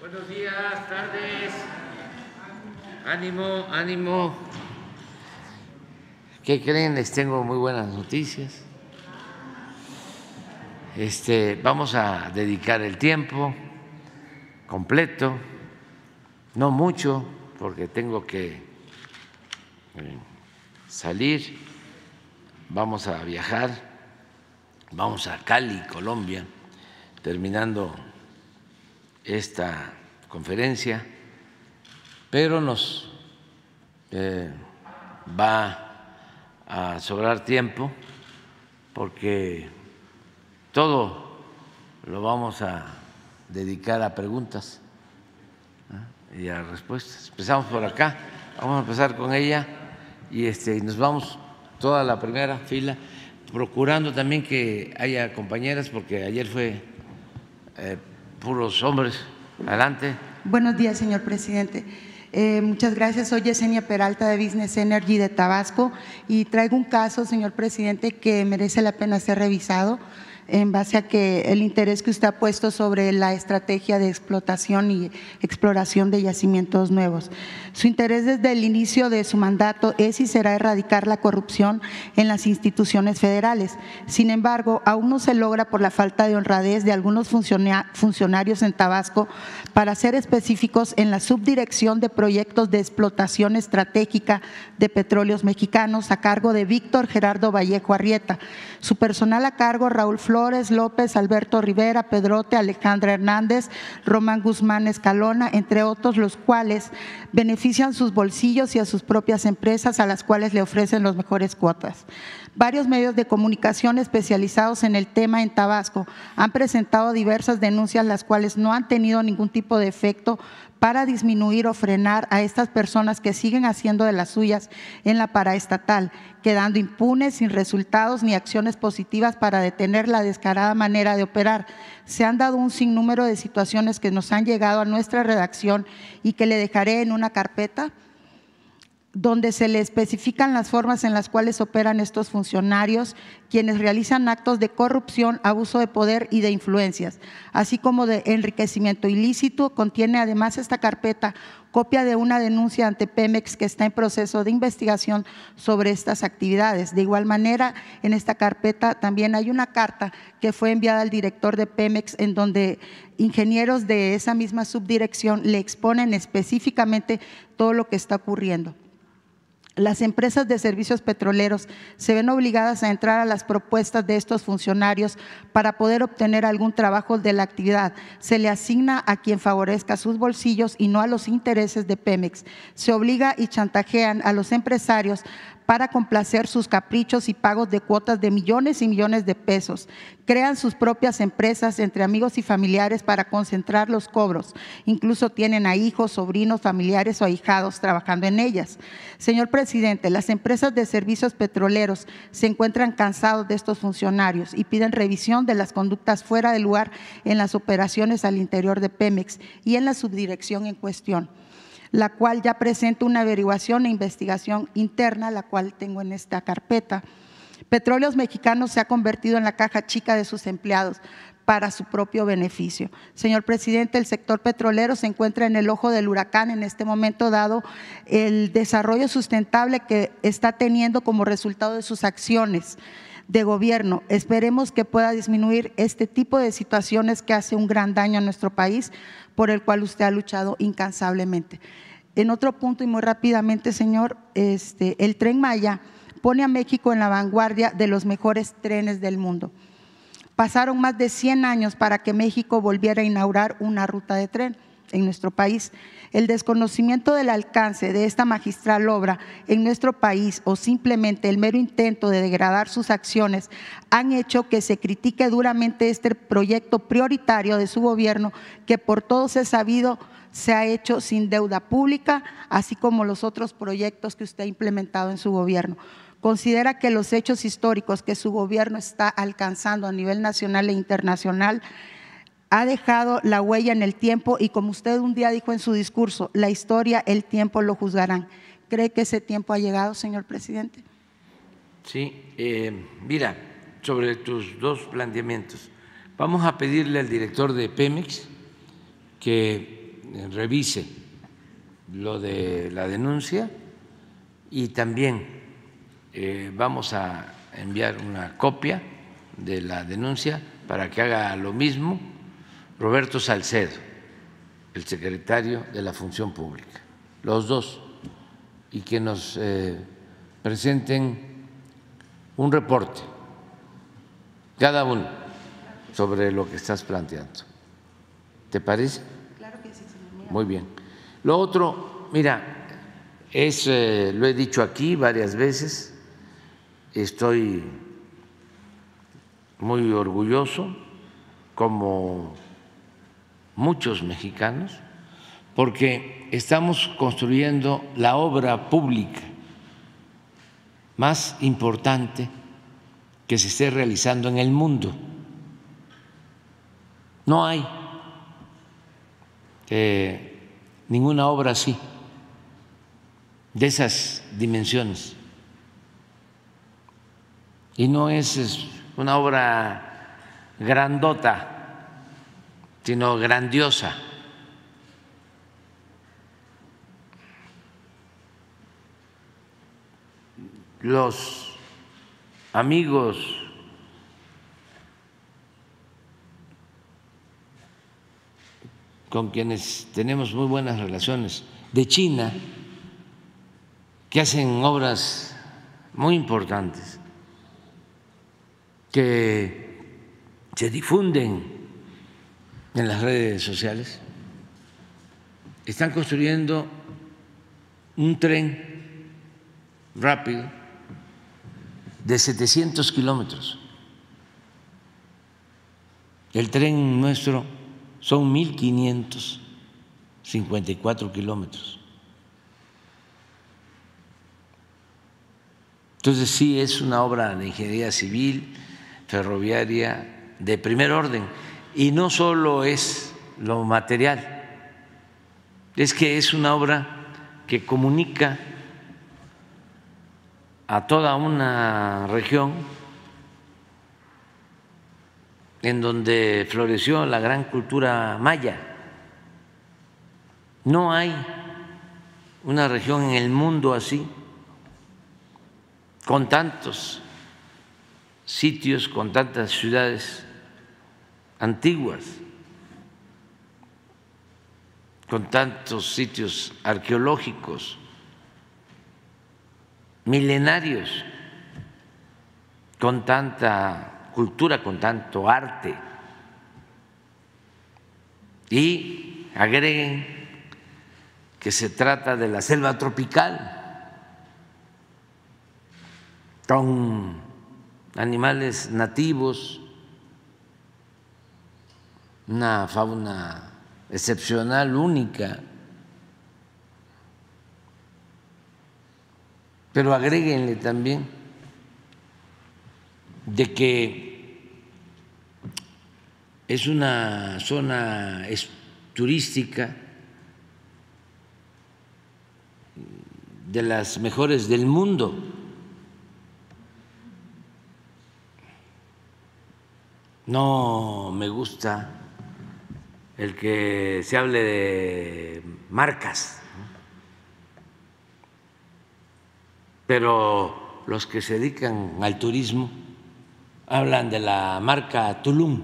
Buenos días, tardes. Ánimo, ánimo. ¿Qué creen? Les tengo muy buenas noticias. Este, vamos a dedicar el tiempo completo, no mucho, porque tengo que eh, salir. Vamos a viajar, vamos a Cali, Colombia, terminando esta conferencia, pero nos eh, va a sobrar tiempo porque todo lo vamos a dedicar a preguntas y a respuestas. Empezamos por acá, vamos a empezar con ella y este, nos vamos toda la primera fila, procurando también que haya compañeras, porque ayer fue eh, puros hombres. Adelante. Buenos días, señor presidente. Eh, muchas gracias. Soy Yesenia Peralta de Business Energy de Tabasco y traigo un caso, señor presidente, que merece la pena ser revisado en base a que el interés que usted ha puesto sobre la estrategia de explotación y exploración de yacimientos nuevos. Su interés desde el inicio de su mandato es y será erradicar la corrupción en las instituciones federales. Sin embargo, aún no se logra por la falta de honradez de algunos funcionarios en Tabasco para ser específicos en la subdirección de proyectos de explotación estratégica de petróleos mexicanos a cargo de Víctor Gerardo Vallejo Arrieta. Su personal a cargo, Raúl Flores, López, Alberto Rivera, Pedrote, Alejandra Hernández, Román Guzmán Escalona, entre otros, los cuales benefician sus bolsillos y a sus propias empresas a las cuales le ofrecen las mejores cuotas. Varios medios de comunicación especializados en el tema en Tabasco han presentado diversas denuncias las cuales no han tenido ningún tipo de efecto para disminuir o frenar a estas personas que siguen haciendo de las suyas en la paraestatal, quedando impunes sin resultados ni acciones positivas para detener la descarada manera de operar. Se han dado un sinnúmero de situaciones que nos han llegado a nuestra redacción y que le dejaré en una carpeta donde se le especifican las formas en las cuales operan estos funcionarios, quienes realizan actos de corrupción, abuso de poder y de influencias, así como de enriquecimiento ilícito. Contiene además esta carpeta copia de una denuncia ante Pemex que está en proceso de investigación sobre estas actividades. De igual manera, en esta carpeta también hay una carta que fue enviada al director de Pemex en donde ingenieros de esa misma subdirección le exponen específicamente todo lo que está ocurriendo las empresas de servicios petroleros se ven obligadas a entrar a las propuestas de estos funcionarios para poder obtener algún trabajo de la actividad. Se le asigna a quien favorezca sus bolsillos y no a los intereses de Pemex. Se obliga y chantajean a los empresarios para complacer sus caprichos y pagos de cuotas de millones y millones de pesos. Crean sus propias empresas entre amigos y familiares para concentrar los cobros. Incluso tienen a hijos, sobrinos, familiares o ahijados trabajando en ellas. Señor presidente, las empresas de servicios petroleros se encuentran cansados de estos funcionarios y piden revisión de las conductas fuera de lugar en las operaciones al interior de Pemex y en la subdirección en cuestión la cual ya presenta una averiguación e investigación interna, la cual tengo en esta carpeta. Petróleos Mexicanos se ha convertido en la caja chica de sus empleados para su propio beneficio. Señor presidente, el sector petrolero se encuentra en el ojo del huracán en este momento, dado el desarrollo sustentable que está teniendo como resultado de sus acciones de gobierno. Esperemos que pueda disminuir este tipo de situaciones que hace un gran daño a nuestro país, por el cual usted ha luchado incansablemente. En otro punto y muy rápidamente, señor, este, el tren Maya pone a México en la vanguardia de los mejores trenes del mundo. Pasaron más de 100 años para que México volviera a inaugurar una ruta de tren en nuestro país. El desconocimiento del alcance de esta magistral obra en nuestro país o simplemente el mero intento de degradar sus acciones han hecho que se critique duramente este proyecto prioritario de su gobierno que por todos es sabido se ha hecho sin deuda pública, así como los otros proyectos que usted ha implementado en su gobierno. Considera que los hechos históricos que su gobierno está alcanzando a nivel nacional e internacional ha dejado la huella en el tiempo y como usted un día dijo en su discurso, la historia, el tiempo lo juzgarán. ¿Cree que ese tiempo ha llegado, señor presidente? Sí, eh, mira, sobre tus dos planteamientos, vamos a pedirle al director de Pemex que revise lo de la denuncia y también eh, vamos a enviar una copia de la denuncia para que haga lo mismo Roberto Salcedo, el secretario de la Función Pública, los dos, y que nos eh, presenten un reporte, cada uno, sobre lo que estás planteando. ¿Te parece? Claro que sí, señor. Muy bien. Lo otro, mira, es, eh, lo he dicho aquí varias veces, estoy muy orgulloso, como muchos mexicanos, porque estamos construyendo la obra pública más importante que se esté realizando en el mundo. No hay eh, ninguna obra así, de esas dimensiones. Y no es una obra grandota, sino grandiosa. Los amigos con quienes tenemos muy buenas relaciones de China, que hacen obras muy importantes que se difunden en las redes sociales, están construyendo un tren rápido de 700 kilómetros. El tren nuestro son 1.554 kilómetros. Entonces sí es una obra de ingeniería civil ferroviaria de primer orden. Y no solo es lo material, es que es una obra que comunica a toda una región en donde floreció la gran cultura maya. No hay una región en el mundo así, con tantos sitios, con tantas ciudades antiguas, con tantos sitios arqueológicos, milenarios, con tanta cultura, con tanto arte. Y agreguen que se trata de la selva tropical, con animales nativos, una fauna excepcional, única. Pero agréguenle también de que es una zona turística de las mejores del mundo. No me gusta el que se hable de marcas, pero los que se dedican al turismo hablan de la marca Tulum.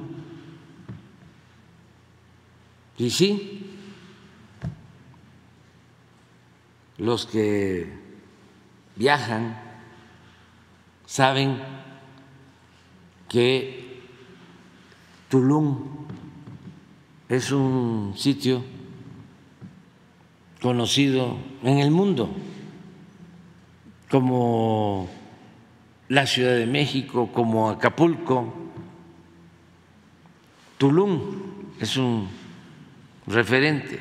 Y sí, los que viajan saben que Tulum es un sitio conocido en el mundo como la Ciudad de México, como Acapulco. Tulum es un referente.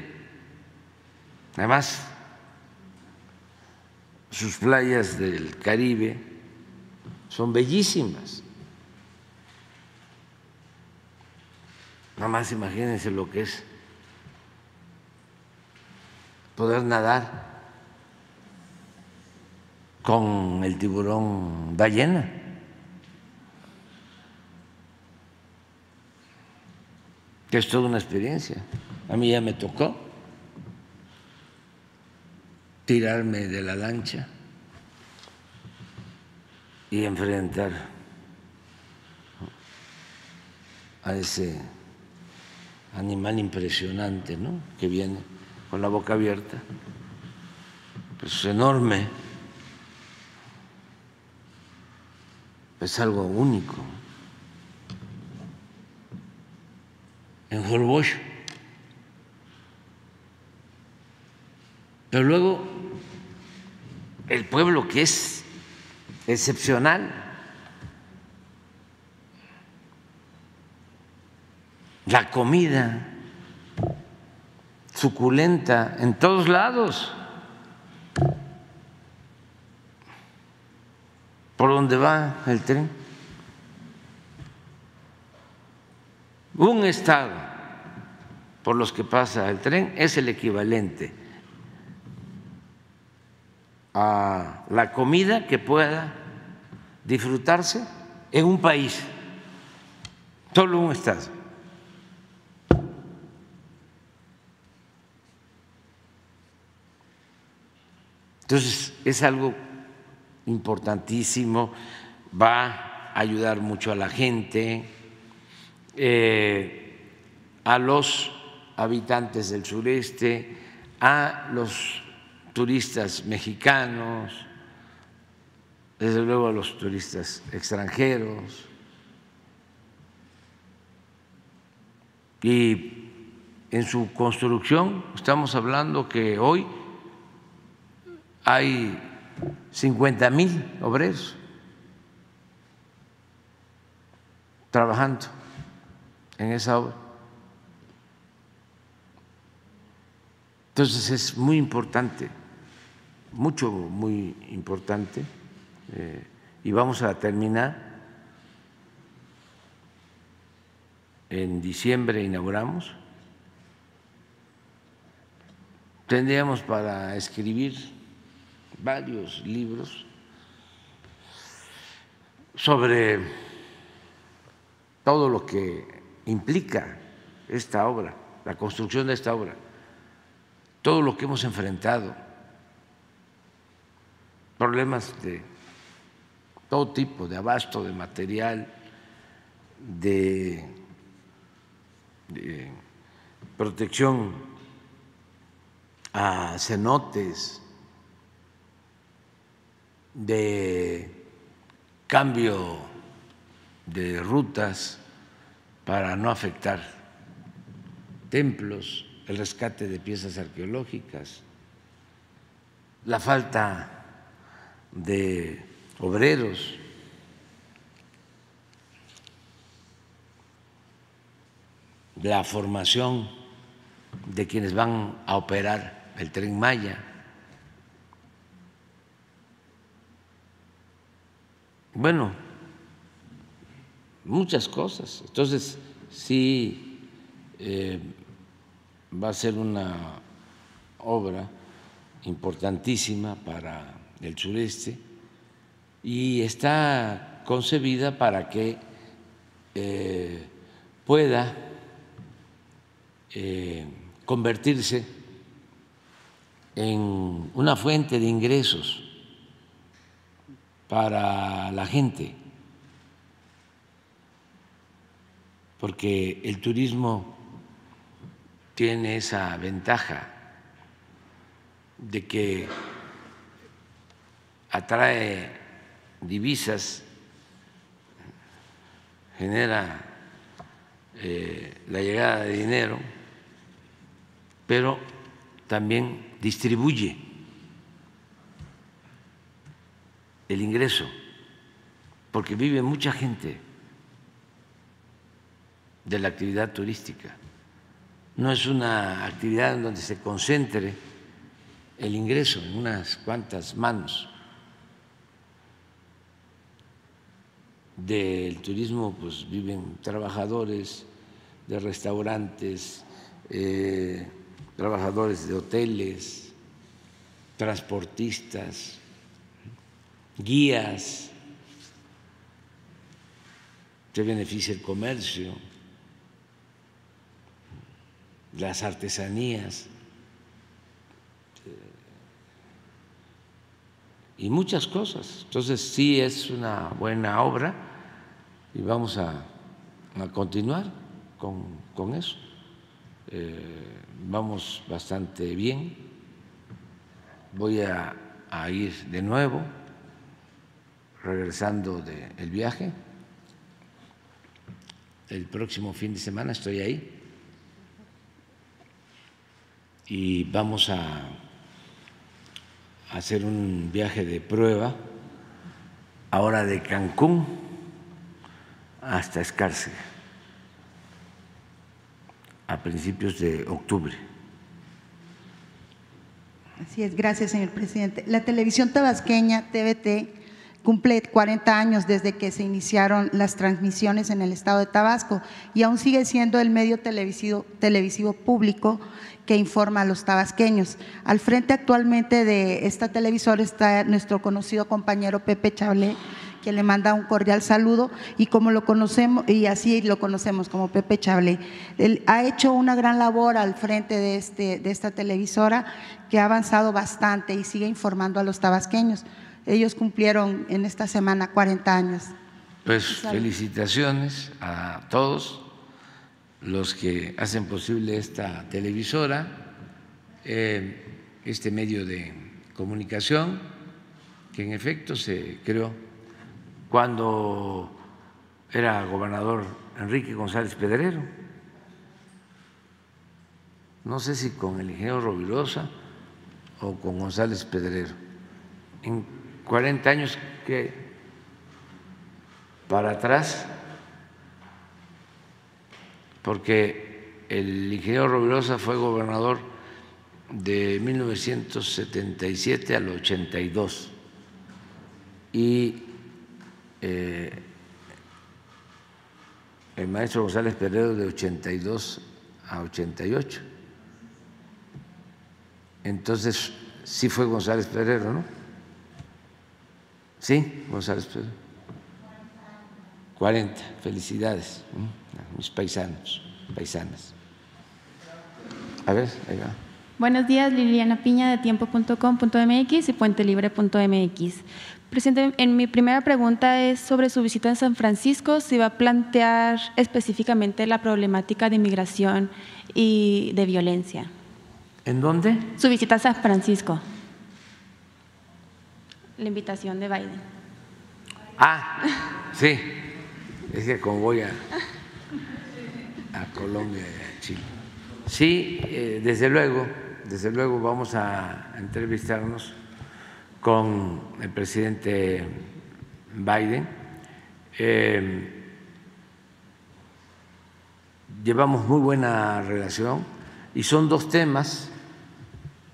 Además, sus playas del Caribe son bellísimas. Nada más imagínense lo que es poder nadar con el tiburón ballena. Que es toda una experiencia. A mí ya me tocó tirarme de la lancha y enfrentar a ese animal impresionante, ¿no? Que viene con la boca abierta, pues enorme, es algo único. En Holbox. Pero luego el pueblo que es excepcional, la comida suculenta en todos lados, por donde va el tren. Un estado por los que pasa el tren es el equivalente a la comida que pueda disfrutarse en un país, solo un estado. Entonces, es algo importantísimo, va a ayudar mucho a la gente, eh, a los habitantes del sureste, a los turistas mexicanos, desde luego a los turistas extranjeros. Y en su construcción estamos hablando que hoy hay 50 mil obreros trabajando en esa obra. Entonces es muy importante mucho, muy importante, eh, y vamos a terminar. En diciembre inauguramos. Tendríamos para escribir varios libros sobre todo lo que implica esta obra, la construcción de esta obra, todo lo que hemos enfrentado problemas de todo tipo, de abasto, de material, de, protección a cenotes, de cambio de rutas para no afectar templos, el rescate de piezas arqueológicas, la falta de obreros, la formación de quienes van a operar el tren Maya. Bueno, muchas cosas. Entonces, sí eh, va a ser una obra importantísima para del sureste y está concebida para que eh, pueda eh, convertirse en una fuente de ingresos para la gente, porque el turismo tiene esa ventaja de que atrae divisas, genera eh, la llegada de dinero, pero también distribuye el ingreso, porque vive mucha gente de la actividad turística. No es una actividad en donde se concentre el ingreso en unas cuantas manos. del turismo pues viven trabajadores de restaurantes, eh, trabajadores de hoteles, transportistas, guías, se beneficia el comercio, las artesanías, y muchas cosas. Entonces sí es una buena obra y vamos a, continuar con, eso. Eh, vamos bastante bien. Voy a, ir de nuevo, regresando del viaje. El próximo fin de semana estoy ahí y vamos a hacer un viaje de prueba ahora de Cancún hasta Escárcega a principios de octubre. Así es, gracias, señor presidente. La televisión tabasqueña, TVT, cumple 40 años desde que se iniciaron las transmisiones en el estado de Tabasco y aún sigue siendo el medio televisivo, televisivo público que informa a los tabasqueños. Al frente actualmente de esta televisora está nuestro conocido compañero Pepe Chablé, que le manda un cordial saludo y como lo conocemos, y así lo conocemos como Pepe Chablé. Él ha hecho una gran labor al frente de, este, de esta televisora que ha avanzado bastante y sigue informando a los tabasqueños. Ellos cumplieron en esta semana 40 años. Pues felicitaciones a todos los que hacen posible esta televisora, eh, este medio de comunicación, que en efecto se creó cuando era gobernador Enrique González Pedrero. No sé si con el ingeniero Rovirosa o con González Pedrero. En 40 años que para atrás porque el ingeniero Rovirosa fue gobernador de 1977 al 82 y eh, el maestro González Peredo de 82 a 88. Entonces, sí fue González Peredo, ¿no? Sí, González Peredo. 40, felicidades mis paisanos, paisanas. A ver, ahí va. Buenos días, Liliana Piña de tiempo.com.mx y puentelibre.mx. Presidente, en mi primera pregunta es sobre su visita en San Francisco, si va a plantear específicamente la problemática de inmigración y de violencia. ¿En dónde? Su visita a San Francisco. La invitación de Biden. Ah, sí. Es que como voy a a Colombia y a Chile. Sí, eh, desde luego, desde luego vamos a entrevistarnos con el presidente Biden. Eh, llevamos muy buena relación y son dos temas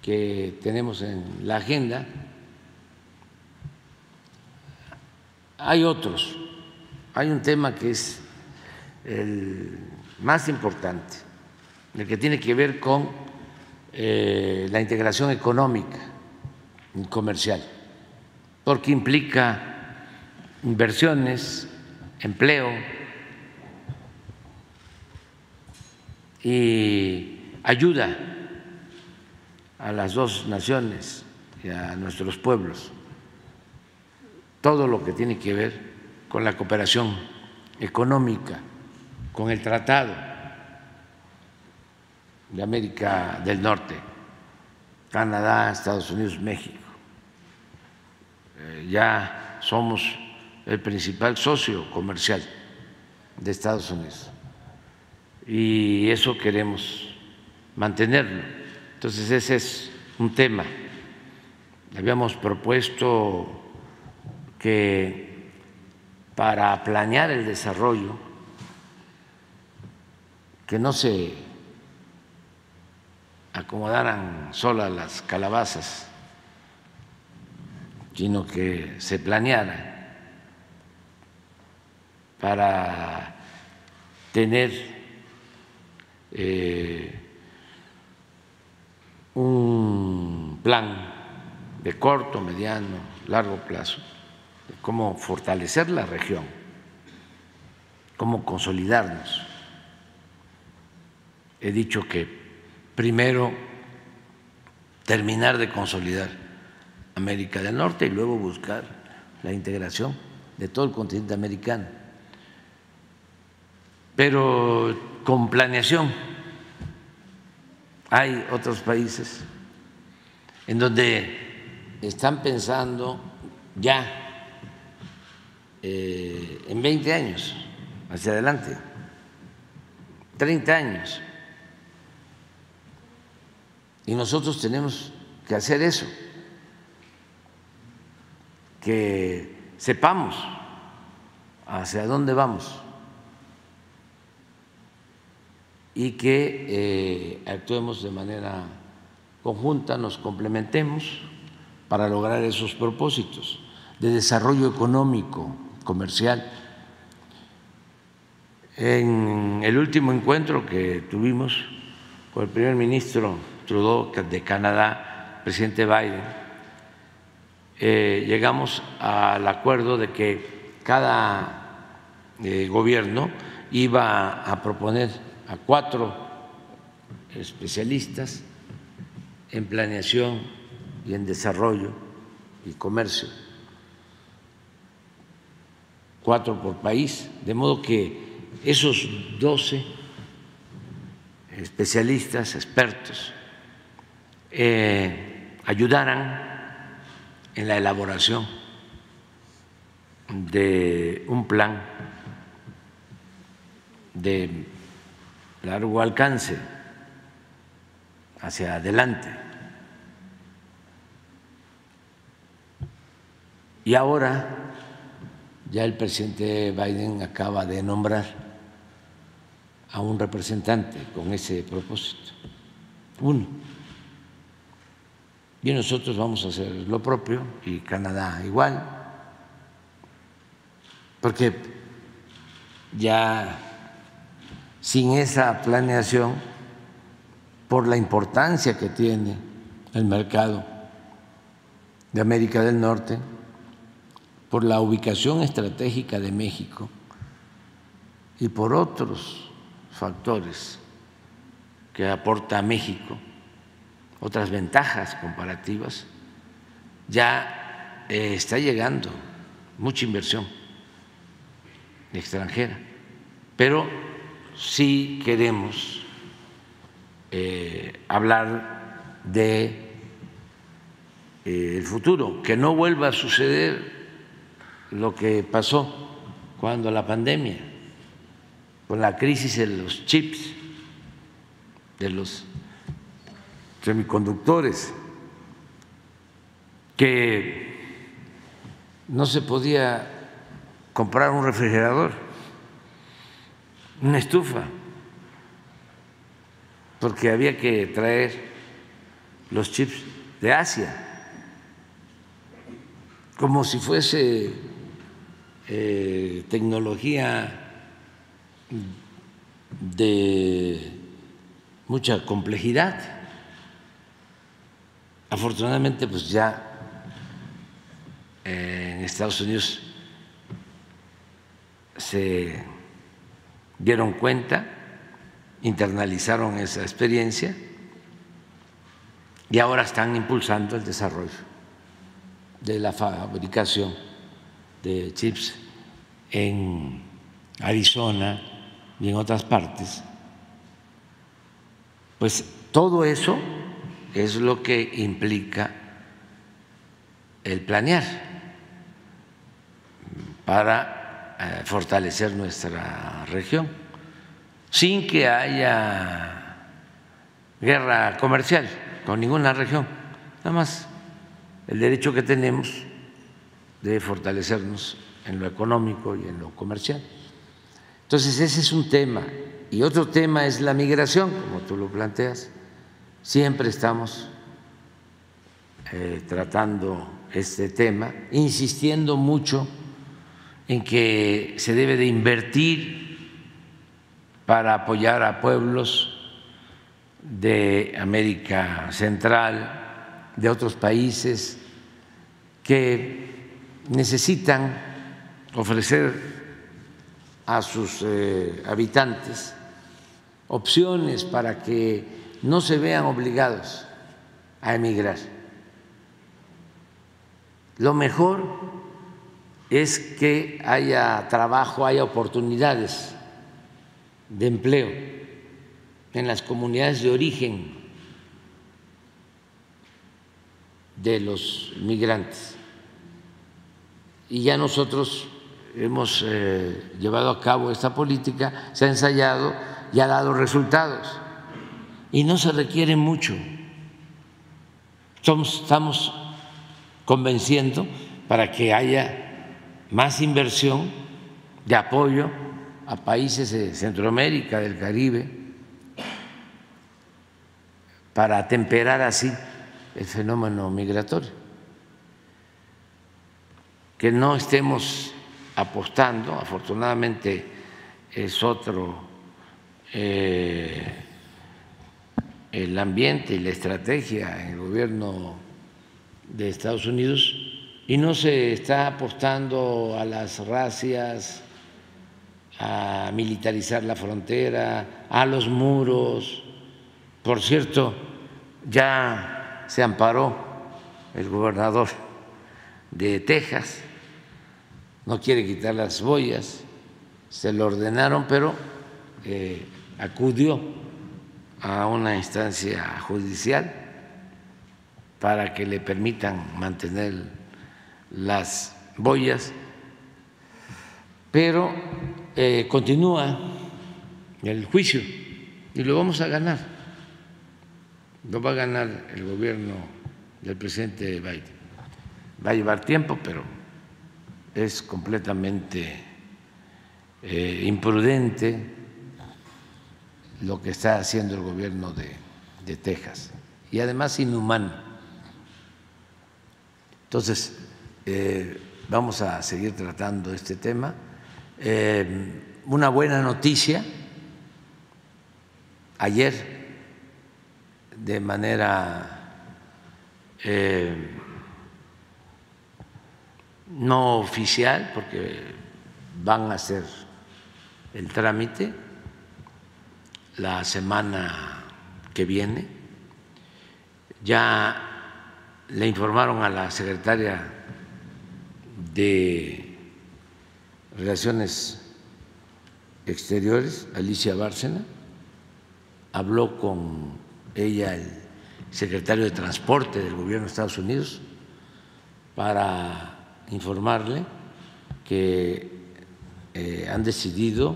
que tenemos en la agenda. Hay otros, hay un tema que es el más importante, el que tiene que ver con eh, la integración económica y comercial, porque implica inversiones, empleo y ayuda a las dos naciones y a nuestros pueblos, todo lo que tiene que ver con la cooperación económica con el Tratado de América del Norte, Canadá, Estados Unidos, México. Eh, ya somos el principal socio comercial de Estados Unidos y eso queremos mantenerlo. Entonces ese es un tema. Habíamos propuesto que para planear el desarrollo que no se acomodaran solas las calabazas, sino que se planeara para tener eh, un plan de corto, mediano, largo plazo, cómo fortalecer la región, cómo consolidarnos he dicho que primero terminar de consolidar América del Norte y luego buscar la integración de todo el continente americano. Pero con planeación hay otros países en donde están pensando ya eh, en 20 años hacia adelante, 30 años. Y nosotros tenemos que hacer eso, que sepamos hacia dónde vamos. Y que eh, actuemos de manera conjunta, nos complementemos para lograr esos propósitos de desarrollo económico, comercial. En el último encuentro que tuvimos con el primer ministro Trudeau de Canadá, presidente Biden, eh, llegamos al acuerdo de que cada eh, gobierno iba a proponer a cuatro especialistas en planeación y en desarrollo y comercio, cuatro por país, de modo que esos doce especialistas, expertos, eh, ayudaran en la elaboración de un plan de largo alcance hacia adelante. Y ahora ya el presidente Biden acaba de nombrar a un representante con ese propósito, uno. Y nosotros vamos a hacer lo propio y Canadá igual, porque ya sin esa planeación, por la importancia que tiene el mercado de América del Norte, por la ubicación estratégica de México y por otros factores que aporta a México, otras ventajas comparativas, ya eh, está llegando mucha inversión extranjera, pero si queremos eh, hablar de eh, el futuro, que no vuelva a suceder lo que pasó cuando la pandemia, con la crisis de los chips, de los semiconductores, que no se podía comprar un refrigerador una estufa, porque había que traer los chips de Asia, como si fuese eh, tecnología de mucha complejidad. Afortunadamente, pues ya eh, en Estados Unidos se dieron cuenta, internalizaron esa experiencia y ahora están impulsando el desarrollo de la fabricación de chips en Arizona y en otras partes. Pues todo eso es lo que implica el planear para eh, fortalecer nuestra región sin que haya guerra comercial con ninguna región, nada más el derecho que tenemos de fortalecernos en lo económico y en lo comercial. Entonces ese es un tema. Y otro tema es la migración, como tú lo planteas. Siempre estamos eh, tratando este tema, insistiendo mucho en que se debe de invertir para apoyar a pueblos de América Central, de otros países que necesitan ofrecer a sus eh, habitantes opciones para que no se vean obligados a emigrar. lo mejor es que haya trabajo, haya oportunidades de empleo en las comunidades de origen de los migrantes. Y ya nosotros hemos eh, llevado a cabo esta política, se ha ensayado y ha dado resultados. Y no se requiere mucho. estamos convenciendo para que haya más inversión de apoyo a países de Centroamérica, del Caribe, para temperar así el fenómeno migratorio. Que no estemos apostando, afortunadamente es otro eh, el ambiente y la estrategia en el gobierno de Estados Unidos y no se está apostando a las racias, a militarizar la frontera, a los muros. Por cierto, ya se amparó el gobernador de Texas, no quiere quitar las boyas, se lo ordenaron, pero eh, acudió a una instancia judicial para que le permitan mantener las boyas, pero eh, continúa el juicio y lo vamos a ganar. Lo va a ganar el gobierno del presidente Biden. Va a llevar tiempo, pero es completamente eh, imprudente lo que está haciendo el gobierno de, Texas y además inhumano. Entonces, eh, vamos a seguir tratando este tema. Eh, una buena noticia, ayer de manera no oficial, porque van a hacer el trámite la semana que viene, ya le informaron a la secretaria de Relaciones Exteriores, Alicia Bárcena, habló con ella el secretario de Transporte del gobierno de Estados Unidos para informarle que eh, han decidido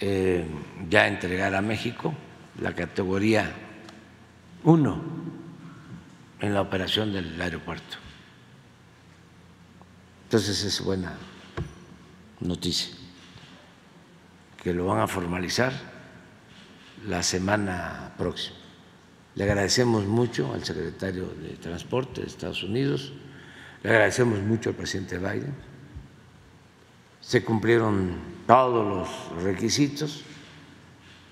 eh, ya entregar a México la categoría 1 en la operación del aeropuerto. Entonces es buena noticia, que lo van a formalizar la semana próxima. Le agradecemos mucho al secretario de Transporte de Estados Unidos, le agradecemos mucho al presidente Biden. Se cumplieron todos los requisitos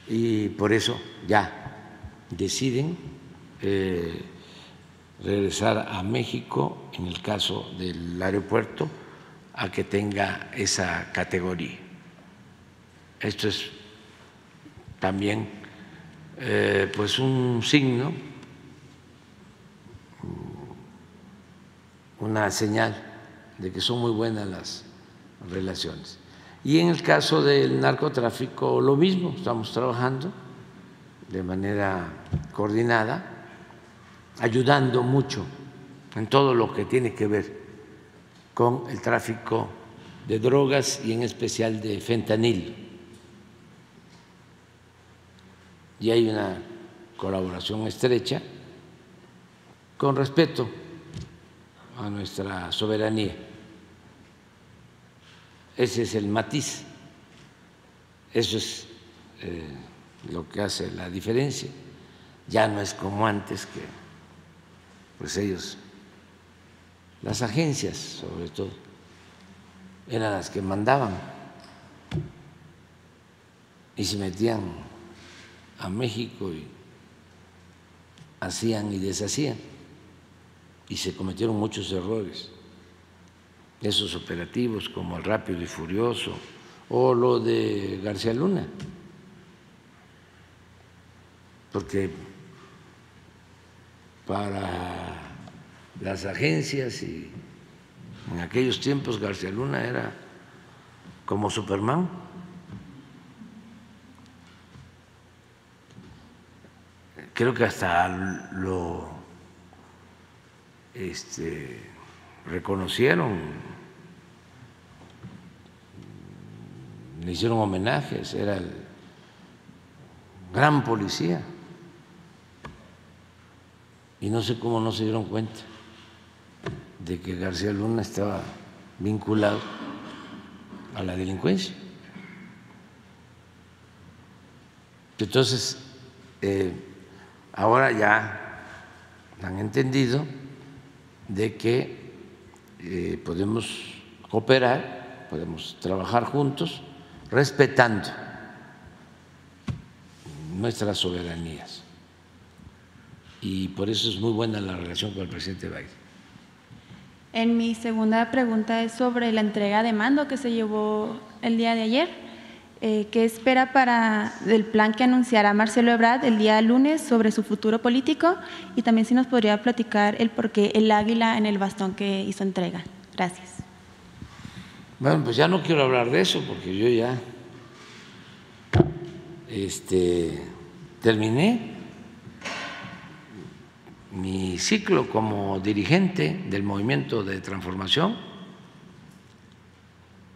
y por eso ya deciden eh, regresar a México, en el caso del aeropuerto, a que tenga esa categoría. Esto es también eh, pues un signo, una señal de que son muy buenas las relaciones. Y en el caso del narcotráfico, lo mismo, estamos trabajando de manera coordinada ayudando mucho en todo lo que tiene que ver con el tráfico de drogas y en especial de fentanil. Y hay una colaboración estrecha con respeto a nuestra soberanía. Ese es el matiz, eso es eh, lo que hace la diferencia. Ya no es como antes que pues ellos, las agencias sobre todo, eran las que mandaban y se metían a México y hacían y deshacían y se cometieron muchos errores. Esos operativos como el rápido y furioso o lo de García Luna, porque para las agencias y en aquellos tiempos García Luna era como Superman. Creo que hasta lo este, reconocieron, le hicieron homenajes, era el gran policía. Y no sé cómo no se dieron cuenta de que García Luna estaba vinculado a la delincuencia. Entonces, eh, ahora ya han entendido de que eh, podemos cooperar, podemos trabajar juntos, respetando nuestras soberanías. Y por eso es muy buena la relación con el presidente Biden. En mi segunda pregunta es sobre la entrega de mando que se llevó el día de ayer. Eh, ¿Qué espera para el plan que anunciará Marcelo Ebrard el día lunes sobre su futuro político? Y también si nos podría platicar el por qué el águila en el bastón que hizo entrega. Gracias. Bueno, pues ya no quiero hablar de eso porque yo ya este, terminé mi ciclo como dirigente del movimiento de transformación,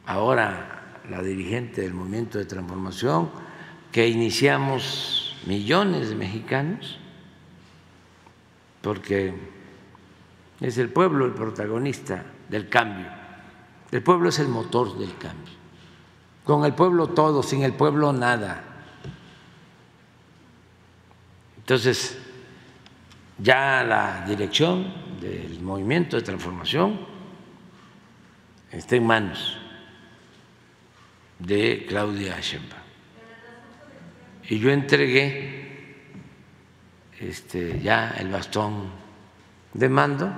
ahora la dirigente del movimiento de transformación, que iniciamos millones de mexicanos, porque es el pueblo el protagonista del cambio, el pueblo es el motor del cambio, con el pueblo todo, sin el pueblo nada. Entonces, ya la dirección del movimiento de transformación está en manos de Claudia Sheinbaum. Y yo entregué este, ya el bastón de mando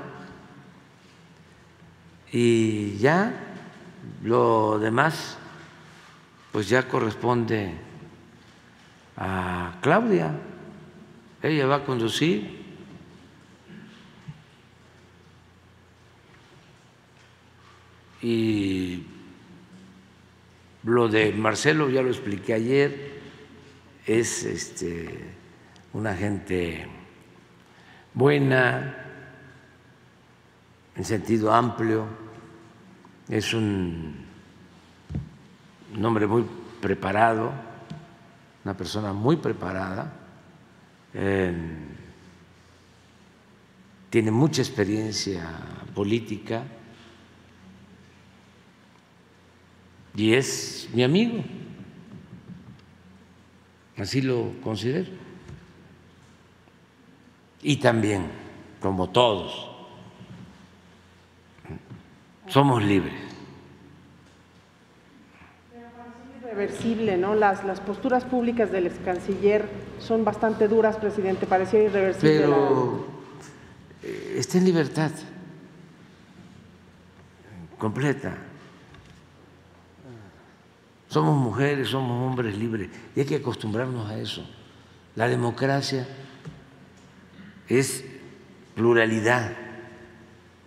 y ya lo demás pues ya corresponde a Claudia. Ella va a conducir Y lo de Marcelo, ya lo expliqué ayer, es este, una gente buena, en sentido amplio, es un, hombre muy preparado, una persona muy preparada, eh, tiene mucha experiencia política y es mi amigo, así lo considero. Y también, como todos, somos libres. Irreversible, ¿no? Las, las posturas públicas del ex canciller son bastante duras, presidente, parecía irreversible. Pero eh, está en libertad completa. Somos mujeres, somos hombres libres y hay que acostumbrarnos a eso. La democracia es pluralidad,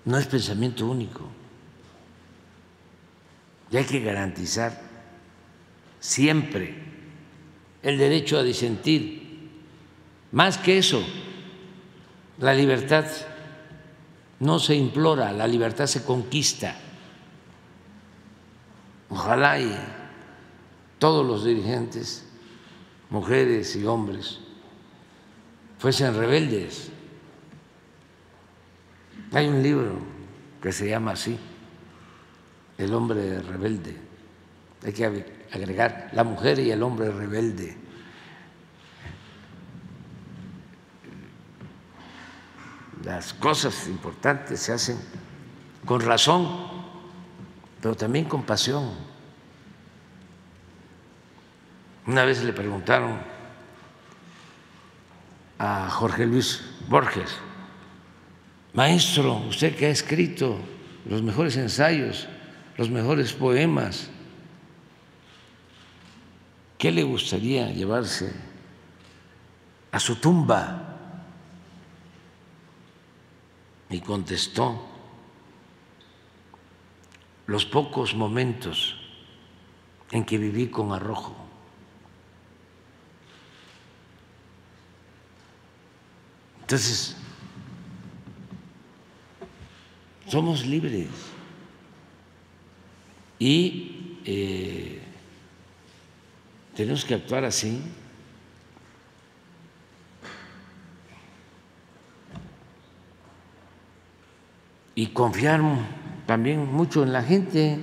no es pensamiento único. Y hay que garantizar siempre el derecho a disentir. Más que eso, la libertad no se implora, la libertad se conquista. Ojalá y todos los dirigentes, mujeres y hombres, fuesen rebeldes. Hay un libro que se llama así, El hombre rebelde. Hay que agregar la mujer y el hombre rebelde. Las cosas importantes se hacen con razón, pero también con pasión. Una vez le preguntaron a Jorge Luis Borges, maestro, usted que ha escrito los mejores ensayos, los mejores poemas, ¿qué le gustaría llevarse a su tumba? y contestó los pocos momentos en que viví con arrojo. Entonces, somos libres y eh, tenemos que actuar así. Y confiar también mucho en la gente,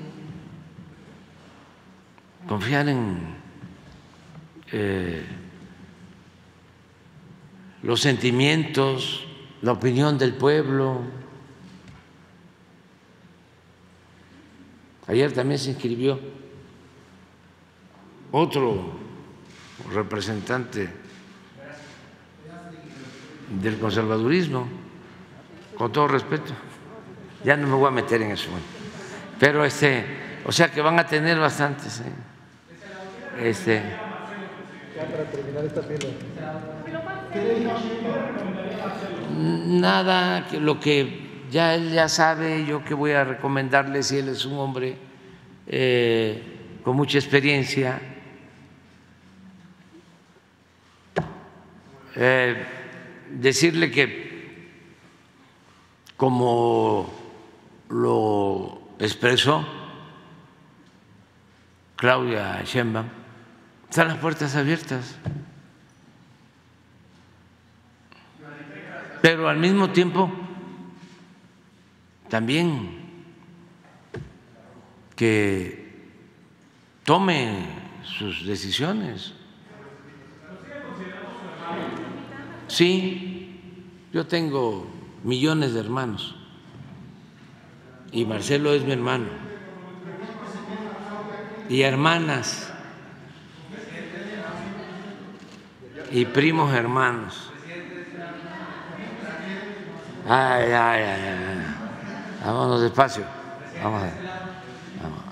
confiar en eh, los sentimientos, la opinión del pueblo. Ayer también se inscribió otro representante del conservadurismo, con todo respeto. Ya no me voy a meter en eso. Pero este, o sea que van a tener bastantes. ¿eh? Este. Nada, lo que ya él ya sabe, yo que voy a recomendarle si él es un hombre eh, con mucha experiencia. Eh, decirle que como lo expresó Claudia Sheinbaum, están las puertas abiertas. Pero al mismo tiempo también que tome sus decisiones. Sí, yo tengo millones de hermanos y Marcelo es mi hermano y hermanas y primos hermanos. Ay, ay, ay, Vámonos despacio. Vamos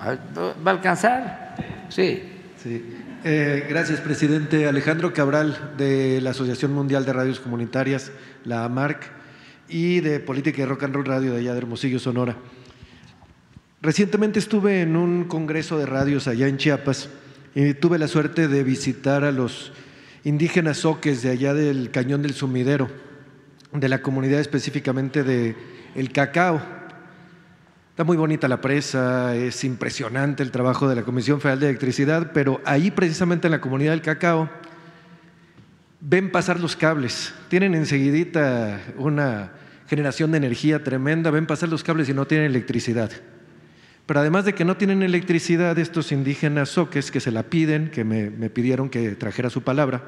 a ver. ¿Va a alcanzar? Sí. Sí. Eh, gracias, presidente. Alejandro Cabral, de la Asociación Mundial de Radios Comunitarias, la AMARC, y de Política y Rock and Roll Radio de allá de Hermosillo, Sonora. Recientemente estuve en un congreso de radios allá en Chiapas y tuve la suerte de visitar a los indígenas soques de allá del Cañón del Sumidero, de la comunidad específicamente de El Cacao. Está muy bonita la presa, es impresionante el trabajo de la Comisión Federal de Electricidad, pero ahí precisamente en la comunidad del Cacao ven pasar los cables, tienen enseguidita una generación de energía tremenda, ven pasar los cables y no tienen electricidad. Pero además de que no tienen electricidad, estos indígenas soques que se la piden, que me, pidieron que trajera su palabra,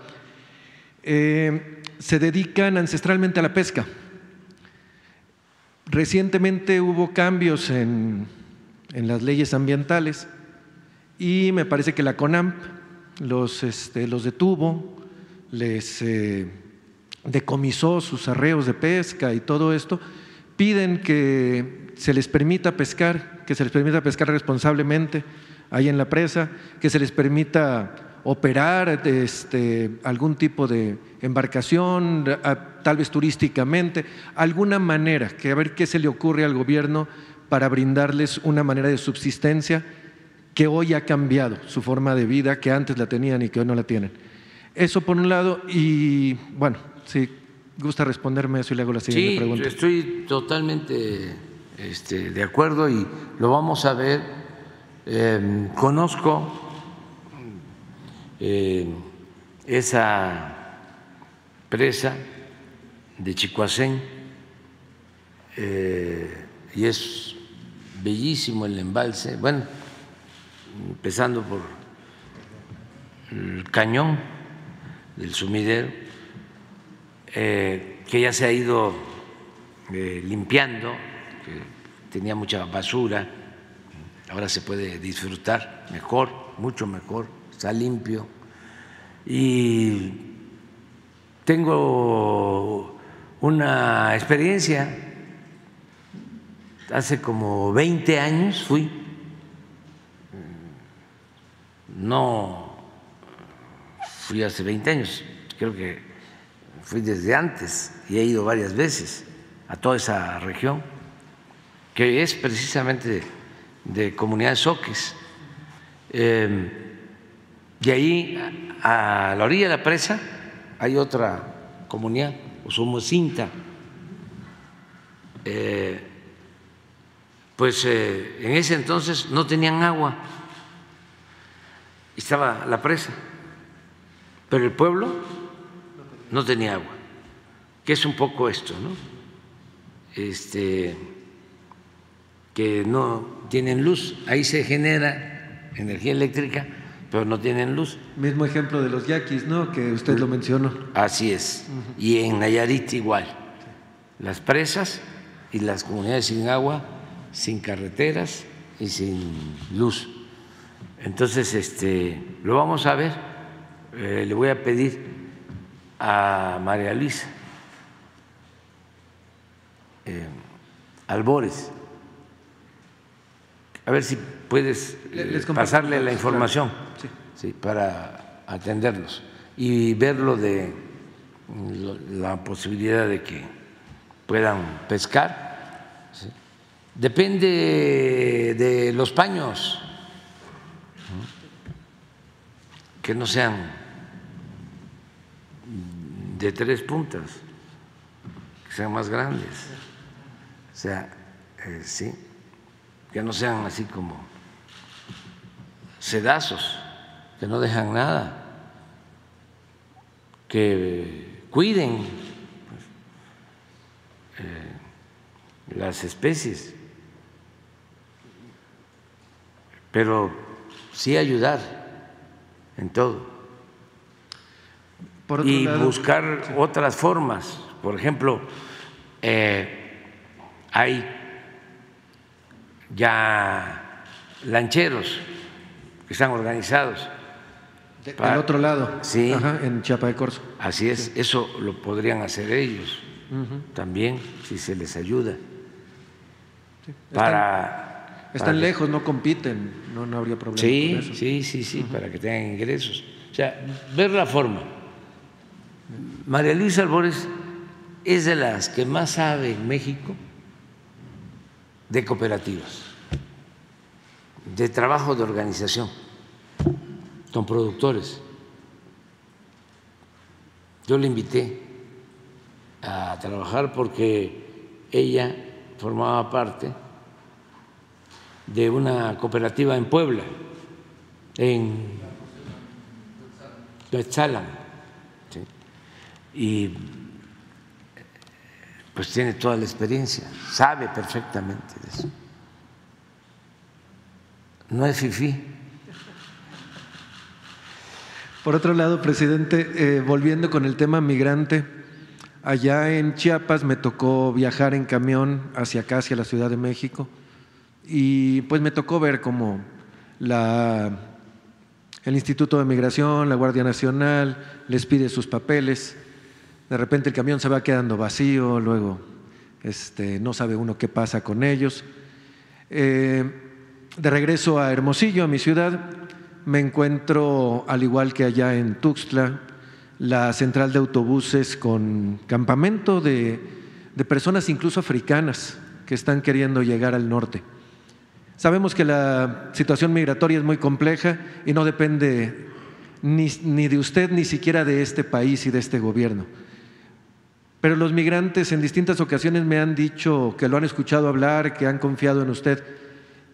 eh, se dedican ancestralmente a la pesca. Recientemente hubo cambios en, las leyes ambientales y me parece que la CONAMP los, este, los detuvo, les eh, decomisó sus arreos de pesca y todo esto. Piden que se les permita pescar que se les permita pescar responsablemente ahí en la presa, que se les permita operar este, algún tipo de embarcación, tal vez turísticamente, alguna manera, que a ver qué se le ocurre al gobierno para brindarles una manera de subsistencia que hoy ha cambiado su forma de vida, que antes la tenían y que hoy no la tienen. Eso por un lado, y bueno, si gusta responderme eso y le hago la siguiente pregunta. Sí, estoy totalmente este, de acuerdo y lo vamos a ver. Em, conozco em, esa presa de Chicoacén eh, y es bellísimo el embalse, bueno, empezando por el cañón del sumidero, eh, que ya se ha ido eh, limpiando tenía mucha basura, ahora se puede disfrutar mejor, mucho mejor, está limpio. Y tengo una experiencia, hace como 20 años fui, no fui hace 20 años, creo que fui desde antes y he ido varias veces a toda esa región, que es precisamente de, comunidades soques. Eh, de ahí a la orilla de la presa hay otra comunidad, Osomocinta. Eh, pues eh, en ese entonces no tenían agua, estaba la presa, pero el pueblo no tenía agua, que es un poco esto, ¿no? Este, que no tienen luz, ahí se genera energía eléctrica pero no tienen luz. Mismo ejemplo de los yaquis, ¿no? Que usted lo mencionó. Así es. Y en Nayarit igual. Las presas y las comunidades sin agua, sin carreteras y sin luz. Entonces, este, lo vamos a ver. Eh, le voy a pedir a María Luisa eh, Albores, a ver si puedes eh, pasarle la información sí. para atenderlos y ver lo de la posibilidad de que puedan pescar. Depende de los paños, que no sean de tres puntas, que sean más grandes. O sea, eh, sí, que no sean así como sedazos que no dejan nada, que cuiden pues, eh, las especies, pero sí ayudar en todo. Y buscar otras formas. Por ejemplo, eh, hay ya lancheros que están organizados. Del otro lado, sí, en Chiapa de Corzo. Así es, eso lo podrían hacer ellos también, si se les ayuda. Para, están, lejos, no compiten, no, no habría problema. Sí, con eso. sí, sí, sí, para que tengan ingresos. O sea, ver la forma. María Luisa Albores es de las que más sabe en México de cooperativas, de trabajo de organización con productores. Yo le invité a trabajar porque ella formaba parte de una cooperativa en Puebla, en Tlaxcalan, y pues tiene toda la experiencia, sabe perfectamente de eso. No es fifí por otro lado, presidente, eh, volviendo con el tema migrante, allá en Chiapas me tocó viajar en camión hacia acá, hacia la Ciudad de México, y pues me tocó ver cómo el Instituto de Migración, la Guardia Nacional, les pide sus papeles, de repente el camión se va quedando vacío, luego este, no sabe uno qué pasa con ellos. Eh, de regreso a Hermosillo, a mi ciudad, me encuentro, al igual que allá en Tuxtla, la central de autobuses con campamento de, personas incluso africanas que están queriendo llegar al norte. Sabemos que la situación migratoria es muy compleja y no depende ni, ni, de usted ni siquiera de este país y de este gobierno. Pero los migrantes en distintas ocasiones me han dicho que lo han escuchado hablar, que han confiado en usted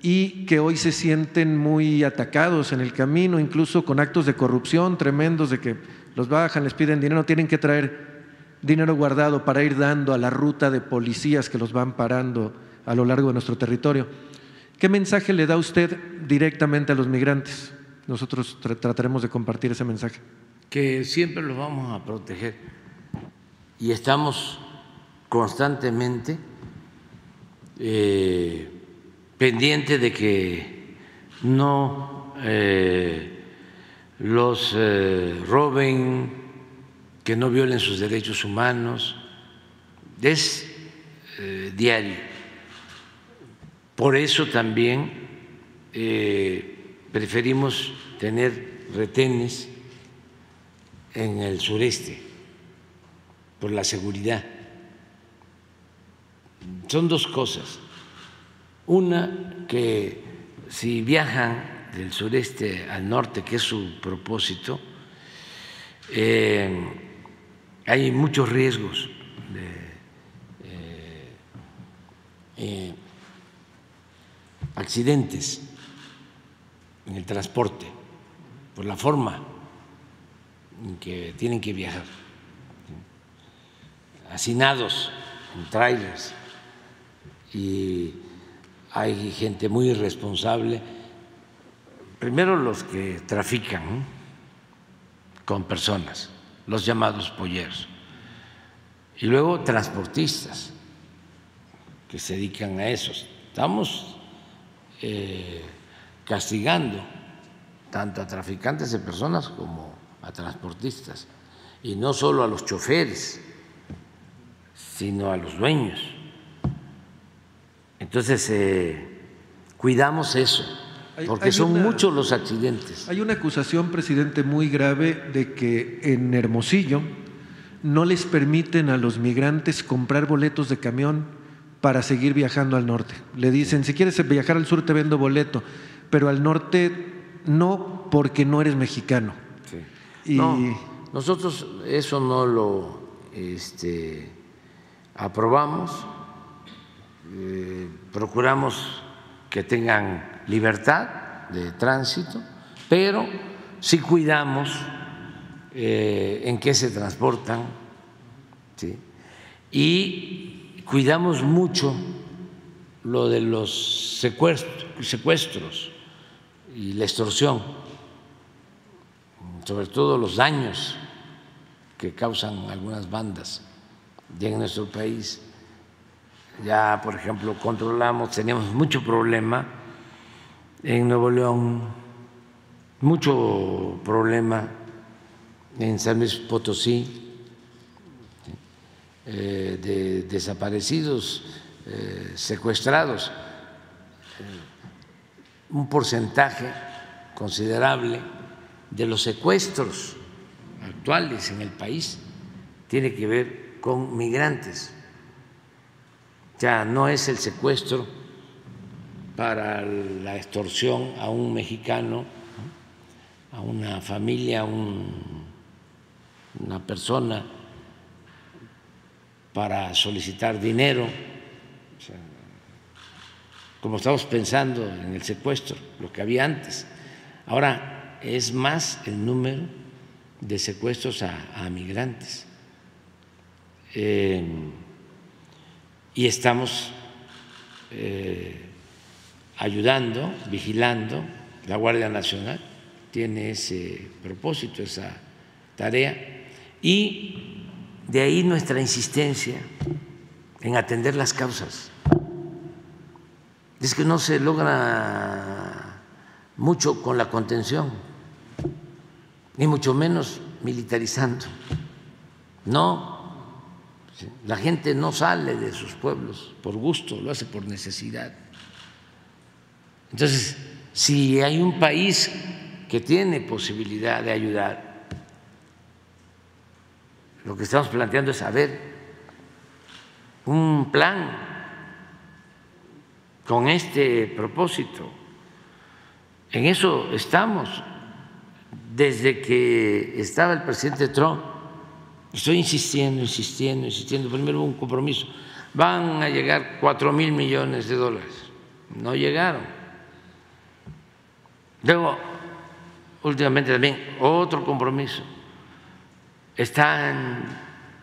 y que hoy se sienten muy atacados en el camino, incluso con actos de corrupción tremendos de que los bajan, les piden dinero, tienen que traer dinero guardado para ir dando a la ruta de policías que los van parando a lo largo de nuestro territorio. ¿Qué mensaje le da usted directamente a los migrantes? Nosotros trataremos de compartir ese mensaje. Que siempre los vamos a proteger y estamos constantemente eh, pendiente de que no eh, los eh, roben, que no violen sus derechos humanos. Es eh, diario. Por eso también preferimos tener retenes en el sureste, por la seguridad. son dos cosas. Una, que si viajan del sureste al norte, que es su propósito, eh, hay muchos riesgos de eh, eh, accidentes en el transporte por la forma en que tienen que viajar, hacinados en trailers y hay gente muy irresponsable. Primero los que trafican con personas, los llamados polleros, y luego transportistas que se dedican a esos. Estamos eh, castigando tanto a traficantes de personas como a transportistas, y no solo a los choferes, sino a los dueños. Entonces, eh, cuidamos eso, porque son muchos los accidentes. Hay una acusación, presidente, muy grave de que en Hermosillo no les permiten a los migrantes comprar boletos de camión para seguir viajando al norte. Le dicen, si quieres viajar al sur te vendo boleto, pero al norte no porque no eres mexicano. Y nosotros eso no lo este, aprobamos, eh, procuramos que tengan libertad de tránsito, pero sí cuidamos eh, en qué se transportan y cuidamos mucho lo de los secuestros y la extorsión, sobre todo los daños que causan algunas bandas en nuestro país. Ya, por ejemplo, controlamos, teníamos mucho problema en Nuevo León, mucho problema en San Luis Potosí, eh, de desaparecidos, eh, secuestrados un porcentaje considerable de los secuestros actuales en el país tiene que ver con migrantes. Ya no es el secuestro para la extorsión a un mexicano, a una familia, a una persona para solicitar dinero como estamos pensando en el secuestro, lo que había antes. Ahora es más el número de secuestros a, migrantes. Eh, y estamos eh, ayudando, vigilando, la Guardia Nacional tiene ese propósito, esa tarea, y de ahí nuestra insistencia en atender las causas es que no se logra mucho con la contención, ni mucho menos militarizando. No, la gente no sale de sus pueblos por gusto, lo hace por necesidad. Entonces, si hay un país que tiene posibilidad de ayudar, lo que estamos planteando es saber un plan con este propósito. En eso estamos. Desde que estaba el presidente Trump, estoy insistiendo, insistiendo, insistiendo. Primero hubo un compromiso. Van a llegar cuatro mil millones de dólares. No llegaron. Luego, últimamente también, otro compromiso. Están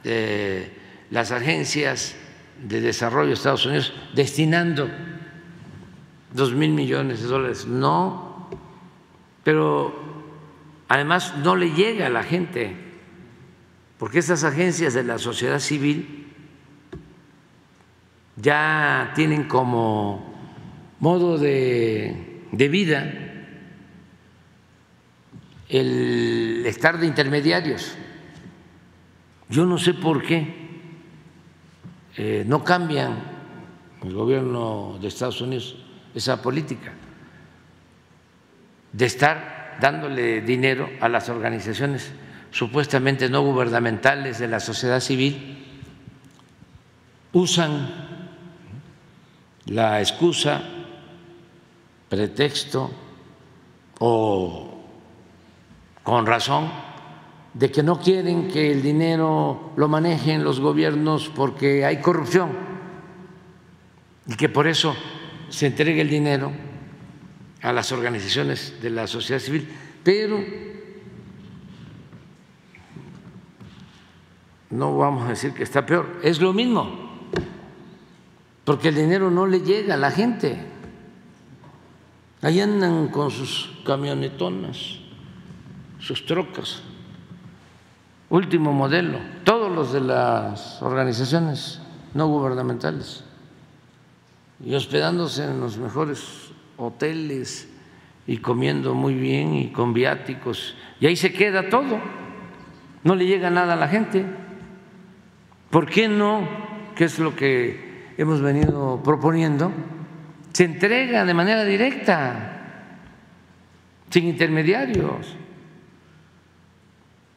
eh, las agencias de desarrollo de Estados Unidos destinando dos mil millones de dólares. No, pero además no le llega a la gente, porque estas agencias de la sociedad civil ya tienen como modo de, vida el estar de intermediarios. Yo no sé por qué eh, no cambian el gobierno de Estados Unidos esa política de estar dándole dinero a las organizaciones supuestamente no gubernamentales de la sociedad civil, usan la excusa, pretexto o con razón de que no quieren que el dinero lo manejen los gobiernos porque hay corrupción y que por eso se entregue el dinero a las organizaciones de la sociedad civil, pero no vamos a decir que está peor, es lo mismo, porque el dinero no le llega a la gente. Ahí andan con sus camionetonas, sus trocas, último modelo, todos los de las organizaciones no gubernamentales, y hospedándose en los mejores hoteles y comiendo muy bien y con viáticos, y ahí se queda todo, no le llega nada a la gente. ¿Por qué no, que es lo que hemos venido proponiendo, se entrega de manera directa, sin intermediarios?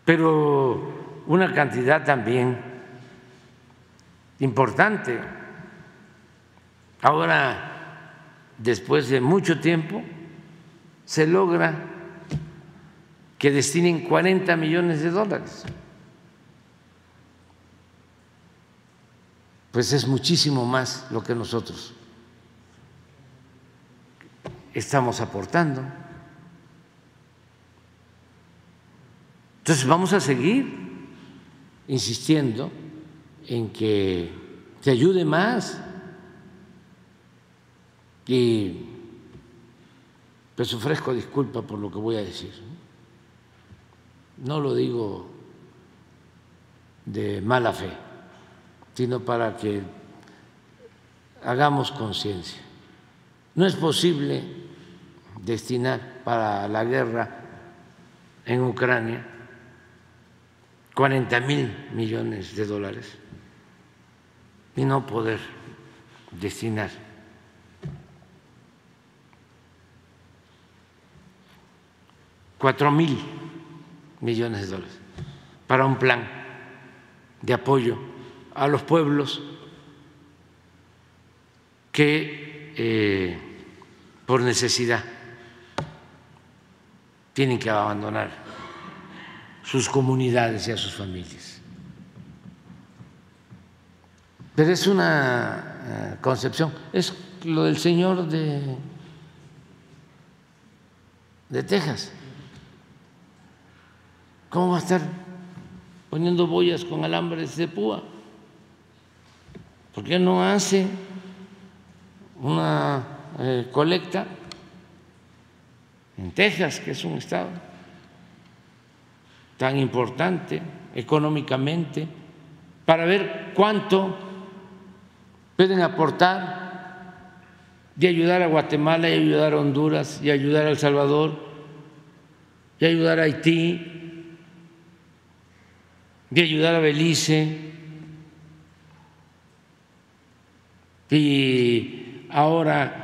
Pero una cantidad también importante. Ahora, después de mucho tiempo, se logra que destinen 40 millones de dólares. Pues es muchísimo más lo que nosotros estamos aportando. Entonces vamos a seguir insistiendo en que se ayude más y pues ofrezco disculpa por lo que voy a decir. No lo digo de mala fe, sino para que hagamos conciencia. No es posible destinar para la guerra en Ucrania 40 mil millones de dólares y no poder destinar cuatro mil millones de dólares para un plan de apoyo a los pueblos que eh, por necesidad tienen que abandonar sus comunidades y a sus familias. Pero es una eh, concepción, es lo del señor de, de Texas. ¿Cómo va a estar poniendo boyas con alambres de púa? ¿Por qué no hace una eh, colecta en Texas, que es un estado tan importante económicamente, para ver cuánto pueden aportar de ayudar a Guatemala y ayudar a Honduras y ayudar a El Salvador y ayudar a Haití y ayudar a Belice y ahora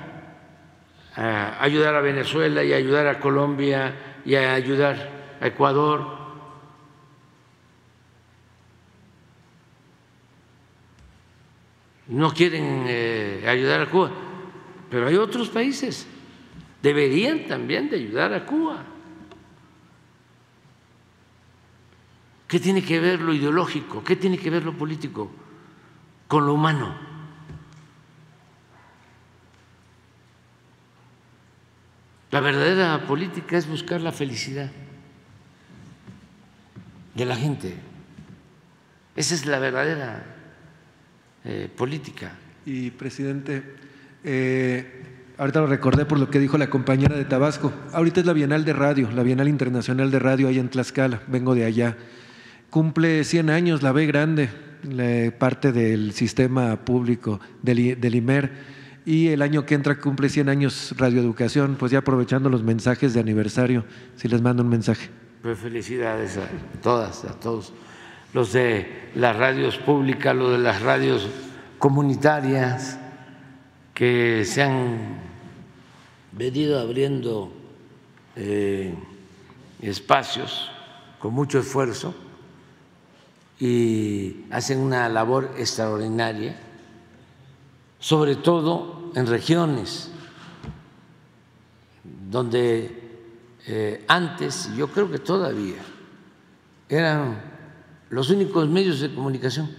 ayudar a Venezuela y ayudar a Colombia y ayudar a Ecuador. No quieren eh, ayudar a Cuba, pero hay otros países. Deberían también de ayudar a Cuba. ¿Qué tiene que ver lo ideológico? ¿Qué tiene que ver lo político con lo humano? La verdadera política es buscar la felicidad de la gente. Esa es la verdadera eh, política. Y, presidente, eh, ahorita lo recordé por lo que dijo la compañera de Tabasco. Ahorita es la Bienal de Radio, la Bienal Internacional de Radio ahí en Tlaxcala, vengo de allá. Cumple 100 años la B Grande, parte del sistema público del, del IMER y el año que entra cumple 100 años Radioeducación, pues ya aprovechando los mensajes de aniversario, si les mando un mensaje. Pues felicidades a todas, a todos, los de las radios públicas, los de las radios comunitarias que se han venido abriendo eh, espacios con mucho esfuerzo y hacen una labor extraordinaria sobre todo en regiones donde eh, antes, yo creo que todavía, eran los únicos medios de comunicación,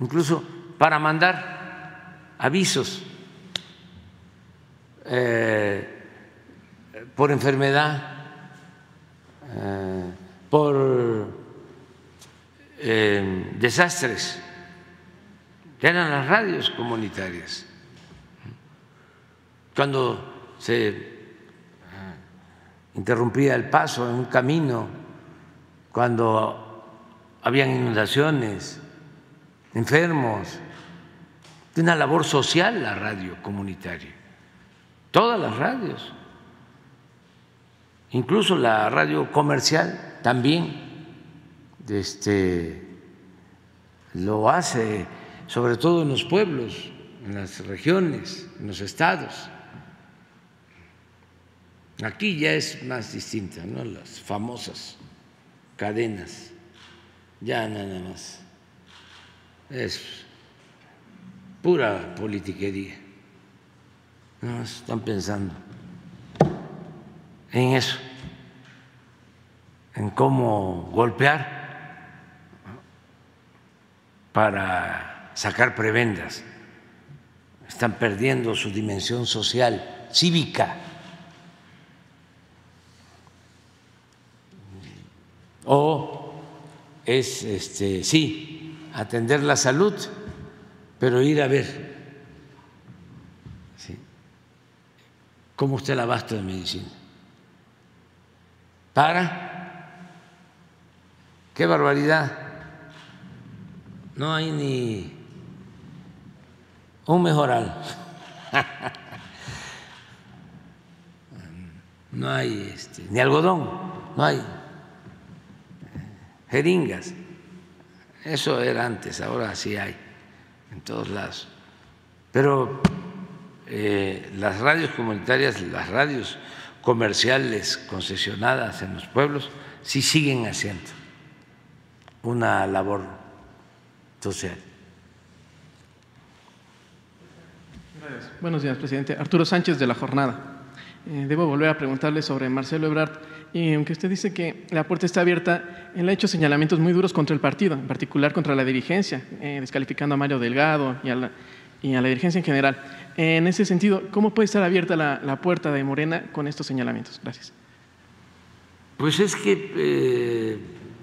incluso para mandar avisos eh, por enfermedad, eh, por desastres, eran las radios comunitarias. Cuando se interrumpía el paso en un camino, cuando habían inundaciones, enfermos, de una labor social la radio comunitaria, todas las radios, incluso la radio comercial también este, lo hace, sobre todo en los pueblos, en las regiones, en los estados. Aquí ya es más distinta, ¿no? Las famosas cadenas, ya nada más. Es pura politiquería. No están pensando en eso, en cómo golpear para sacar prebendas. Están perdiendo su dimensión social, cívica. o es, este, sí, atender la salud, pero ir a ver cómo está el abasto de medicina. ¿Para? ¡Qué barbaridad! No hay ni un mejoral. No hay este, ni algodón, no hay jeringas. Eso era antes, ahora sí hay en todos lados. Pero eh, las radios comunitarias, las radios comerciales concesionadas en los pueblos, sí siguen haciendo una labor social. Buenos días, presidente. Arturo Sánchez de la Jornada. Eh, debo volver a preguntarle sobre Marcelo Ebrard y aunque usted dice que la puerta está abierta, él ha hecho señalamientos muy duros contra el partido, en particular contra la dirigencia, eh, descalificando a Mario Delgado y a, la, dirigencia en general. En ese sentido, ¿cómo puede estar abierta la, puerta de Morena con estos señalamientos? Gracias. Pues es que eh,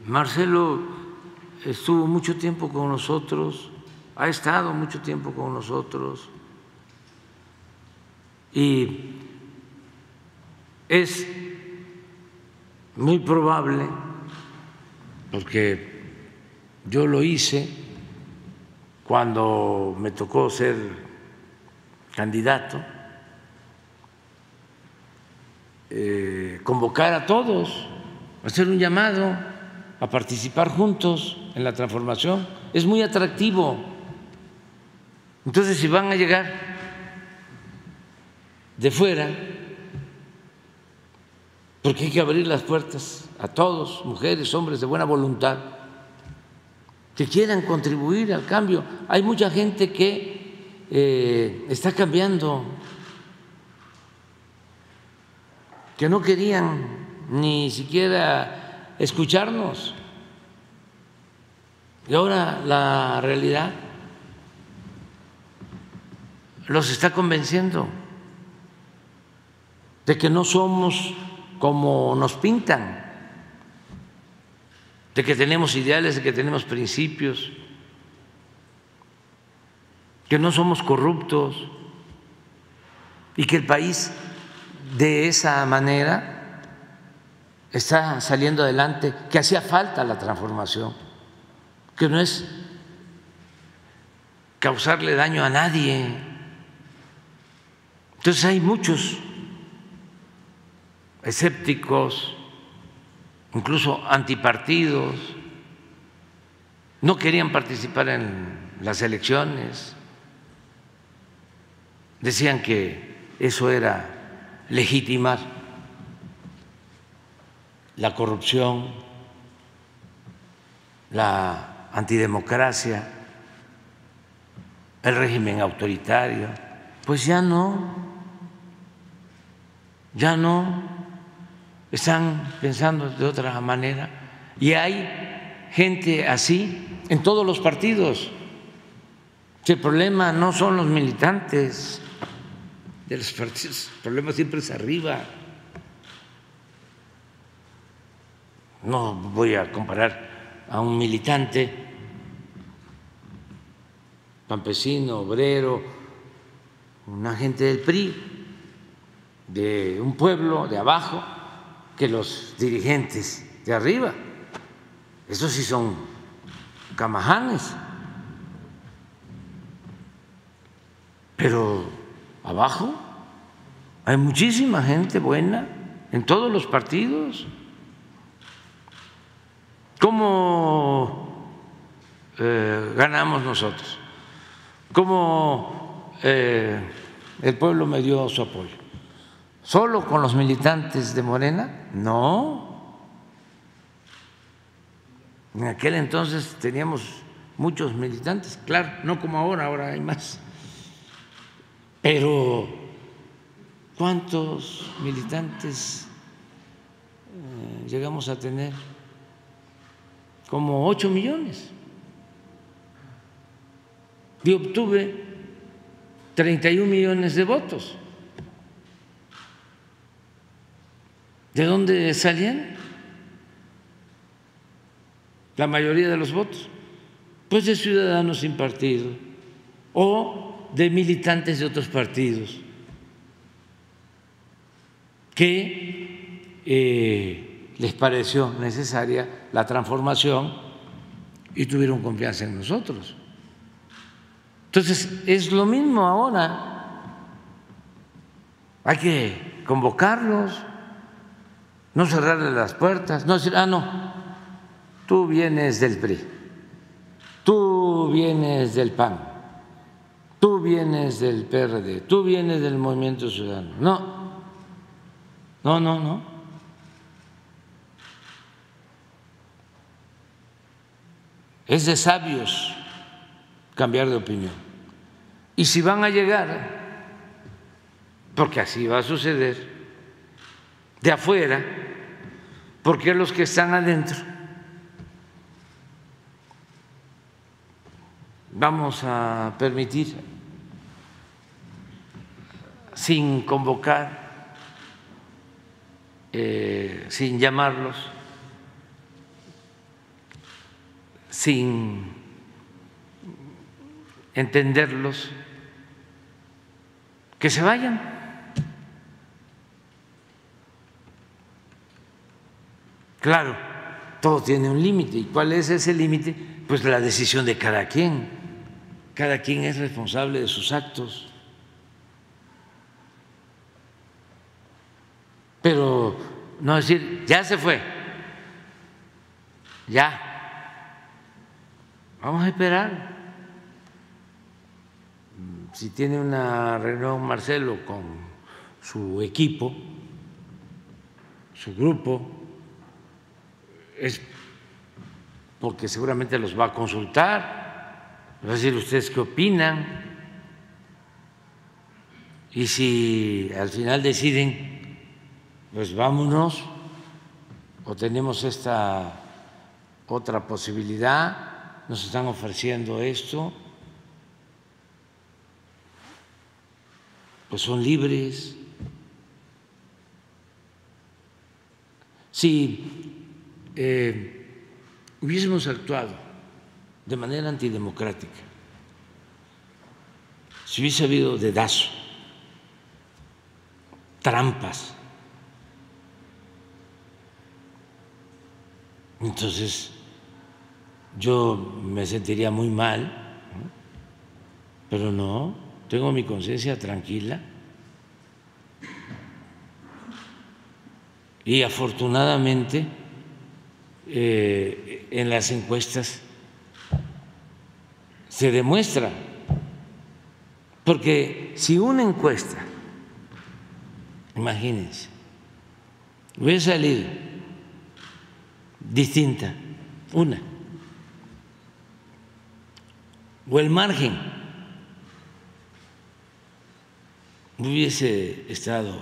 Marcelo estuvo mucho tiempo con nosotros, ha estado mucho tiempo con nosotros y es muy probable, porque yo lo hice cuando me tocó ser candidato, eh, convocar a todos, hacer un llamado a participar juntos en la transformación. Es muy atractivo. Entonces, si van a llegar de fuera, porque hay que abrir las puertas a todos, mujeres, hombres de buena voluntad, que quieran contribuir al cambio. Hay mucha gente que eh, está cambiando, que no querían ni siquiera escucharnos. Y ahora la realidad los está convenciendo de que no somos como nos pintan, de que tenemos ideales, de que tenemos principios, que no somos corruptos y que el país de esa manera está saliendo adelante, que hacía falta la transformación, que no es causarle daño a nadie. Entonces hay muchos escépticos, incluso antipartidos, no querían participar en las elecciones, decían que eso era legitimar la corrupción, la antidemocracia, el régimen autoritario. Pues ya no, ya no, están pensando de otra manera. Y hay gente así en todos los partidos. El problema no son los militantes de los partidos, el problema siempre es arriba. No voy a comparar a un militante campesino, obrero, una gente del PRI, de un pueblo de abajo, que los dirigentes de arriba. Esos sí son camajanes. Pero abajo hay muchísima gente buena en todos los partidos. ¿Cómo eh, ganamos nosotros? ¿Cómo eh, el pueblo me dio su apoyo? ¿Solo con los militantes de Morena? No. En aquel entonces teníamos muchos militantes, claro, no como ahora, ahora hay más. Pero, ¿cuántos militantes eh, llegamos a tener? Como ocho millones. Y obtuve 31 millones de votos. ¿De dónde salían? La mayoría de los votos. Pues de ciudadanos sin partido o de militantes de otros partidos que eh, les pareció necesaria la transformación y tuvieron confianza en nosotros. Entonces, es lo mismo ahora. Hay que convocarlos no cerrarle las puertas, no decir, ah, no, tú vienes del PRI, tú vienes del PAN, tú vienes del PRD, tú vienes del Movimiento Ciudadano. No, no, no, no. Es de sabios cambiar de opinión. Y si van a llegar, porque así va a suceder, de afuera, porque los que están adentro vamos a permitir sin convocar, eh, sin llamarlos, sin entenderlos, que se vayan. Claro, todo tiene un límite. ¿Y cuál es ese límite? Pues la decisión de cada quien. Cada quien es responsable de sus actos. Pero no decir, ya se fue, ya, vamos a esperar. Si tiene una reunión Marcelo con su equipo, su grupo, es porque seguramente los va a consultar, va a decir ustedes qué opinan, y si al final deciden, pues vámonos, o tenemos esta otra posibilidad, nos están ofreciendo esto, pues son libres. Si eh, hubiésemos actuado de manera antidemocrática, si hubiese habido dedazo, trampas, entonces yo me sentiría muy mal, pero no, tengo mi conciencia tranquila. Y afortunadamente eh, en las encuestas se demuestra, porque si una encuesta, imagínense, hubiera salido distinta, una, o el margen hubiese estado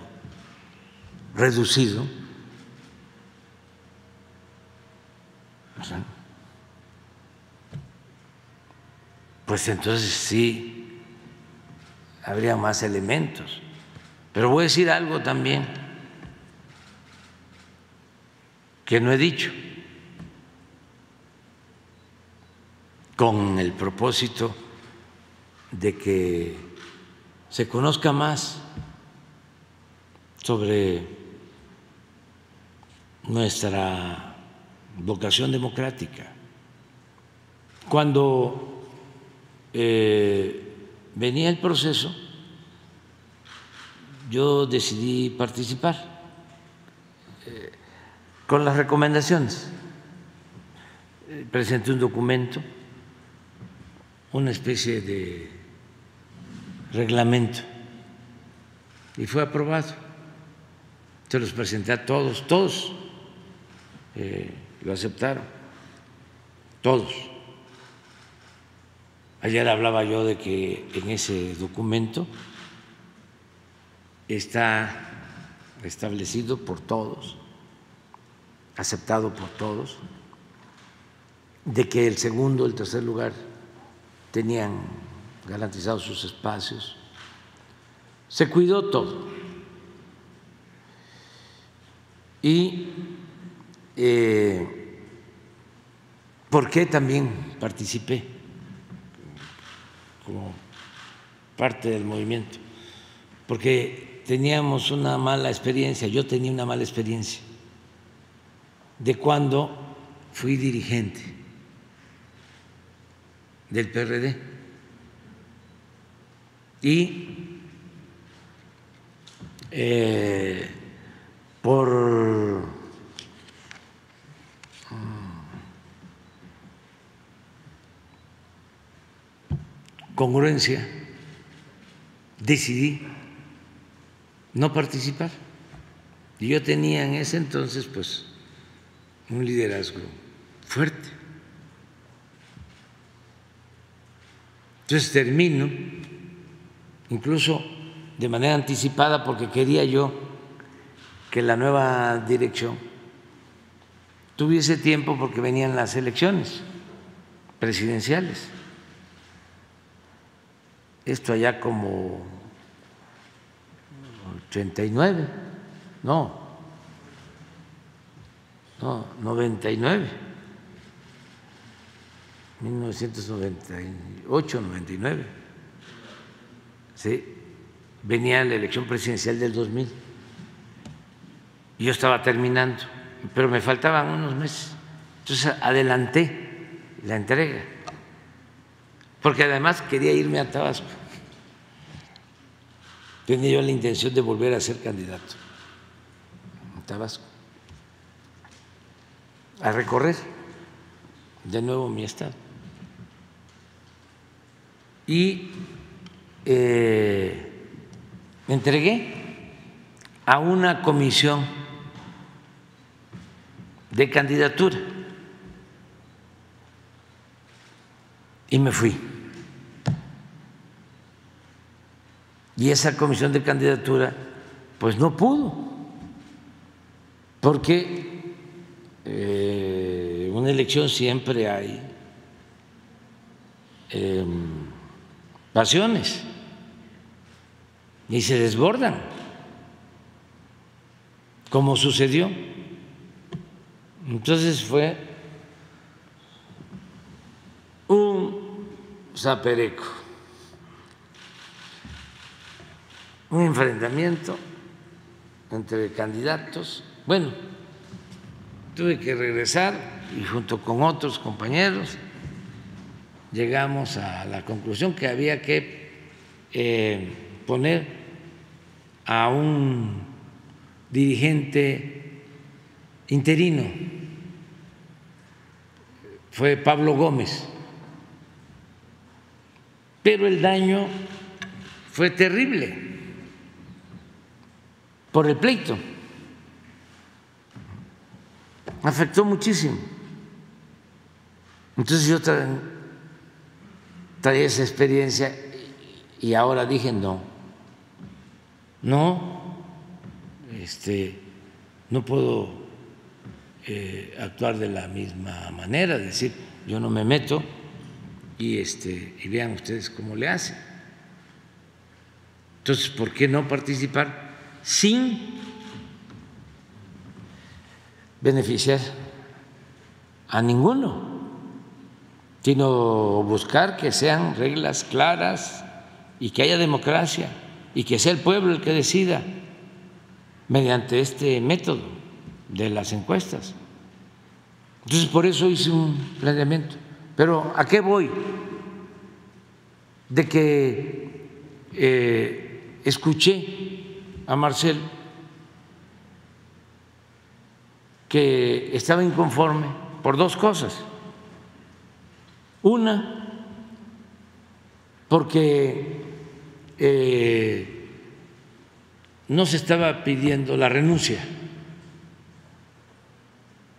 reducido, pues entonces sí habría más elementos. Pero voy a decir algo también que no he dicho, con el propósito de que se conozca más sobre nuestra vocación democrática. Cuando eh, venía el proceso, yo decidí participar eh, con las recomendaciones. Presenté un documento, una especie de reglamento, y fue aprobado. Se los presenté a todos, todos eh, lo aceptaron, todos. Ayer hablaba yo de que en ese documento está establecido por todos, aceptado por todos, de que el segundo, el tercer lugar tenían garantizados sus espacios. Se cuidó todo. Y eh, ¿por qué también participé como parte del movimiento? Porque teníamos una mala experiencia, yo tenía una mala experiencia de cuando fui dirigente del PRD y eh, por congruencia decidí no participar. Y yo tenía en ese entonces pues un liderazgo fuerte. Entonces termino, incluso de manera anticipada, porque quería yo que la nueva dirección tuviese tiempo porque venían las elecciones presidenciales. Esto allá como 89, no, no, 99, 1998, 99, sí, venía la elección presidencial del 2000 y yo estaba terminando, pero me faltaban unos meses, entonces adelanté la entrega, porque además quería irme a Tabasco tenía yo la intención de volver a ser candidato en Tabasco, a recorrer de nuevo mi estado. Y eh, me entregué a una comisión de candidatura y me fui. Y esa comisión de candidatura pues no pudo, porque eh, en una elección siempre hay em, pasiones y se desbordan, como sucedió. Entonces fue un zapereco. Un enfrentamiento entre candidatos. Bueno, tuve que regresar y junto con otros compañeros llegamos a la conclusión que había que eh, poner a un dirigente interino. Fue Pablo Gómez. Pero el daño fue terrible por el pleito. Afectó muchísimo. Entonces yo traía esa experiencia y ahora dije no. No, este, no puedo eh, actuar de la misma manera, decir, yo no me meto y, este, y vean ustedes cómo le hacen. Entonces, ¿por qué no participar sin beneficiar a ninguno? sino buscar que sean reglas claras y que haya democracia y que sea el pueblo el que decida mediante este método de las encuestas. Entonces, por eso hice un planteamiento. Pero ¿a qué voy? De que eh, escuché a Marcel que estaba inconforme por dos cosas. Una, porque eh, no se estaba pidiendo la renuncia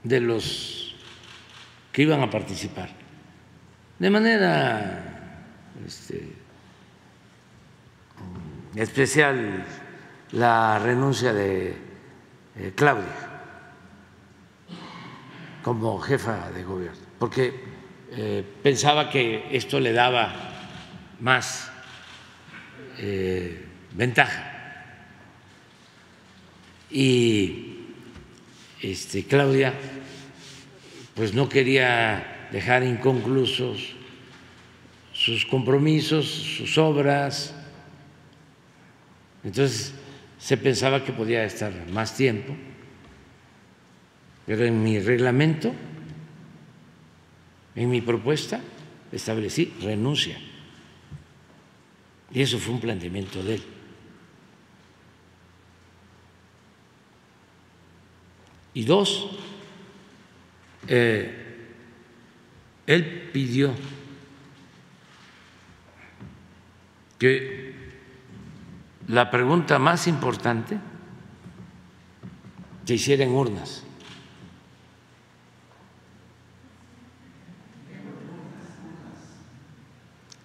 de los que iban a participar, de manera este, especial la renuncia de eh, Claudia como jefa de gobierno, porque eh, pensaba que esto le daba más eh, ventaja. Y este, Claudia pues no quería dejar inconclusos sus compromisos, sus obras. Entonces se pensaba que podía estar más tiempo, pero en mi reglamento en mi propuesta establecí renuncia. Y eso fue un planteamiento de él. Y dos, eh, él pidió que la pregunta más importante se hiciera en urnas.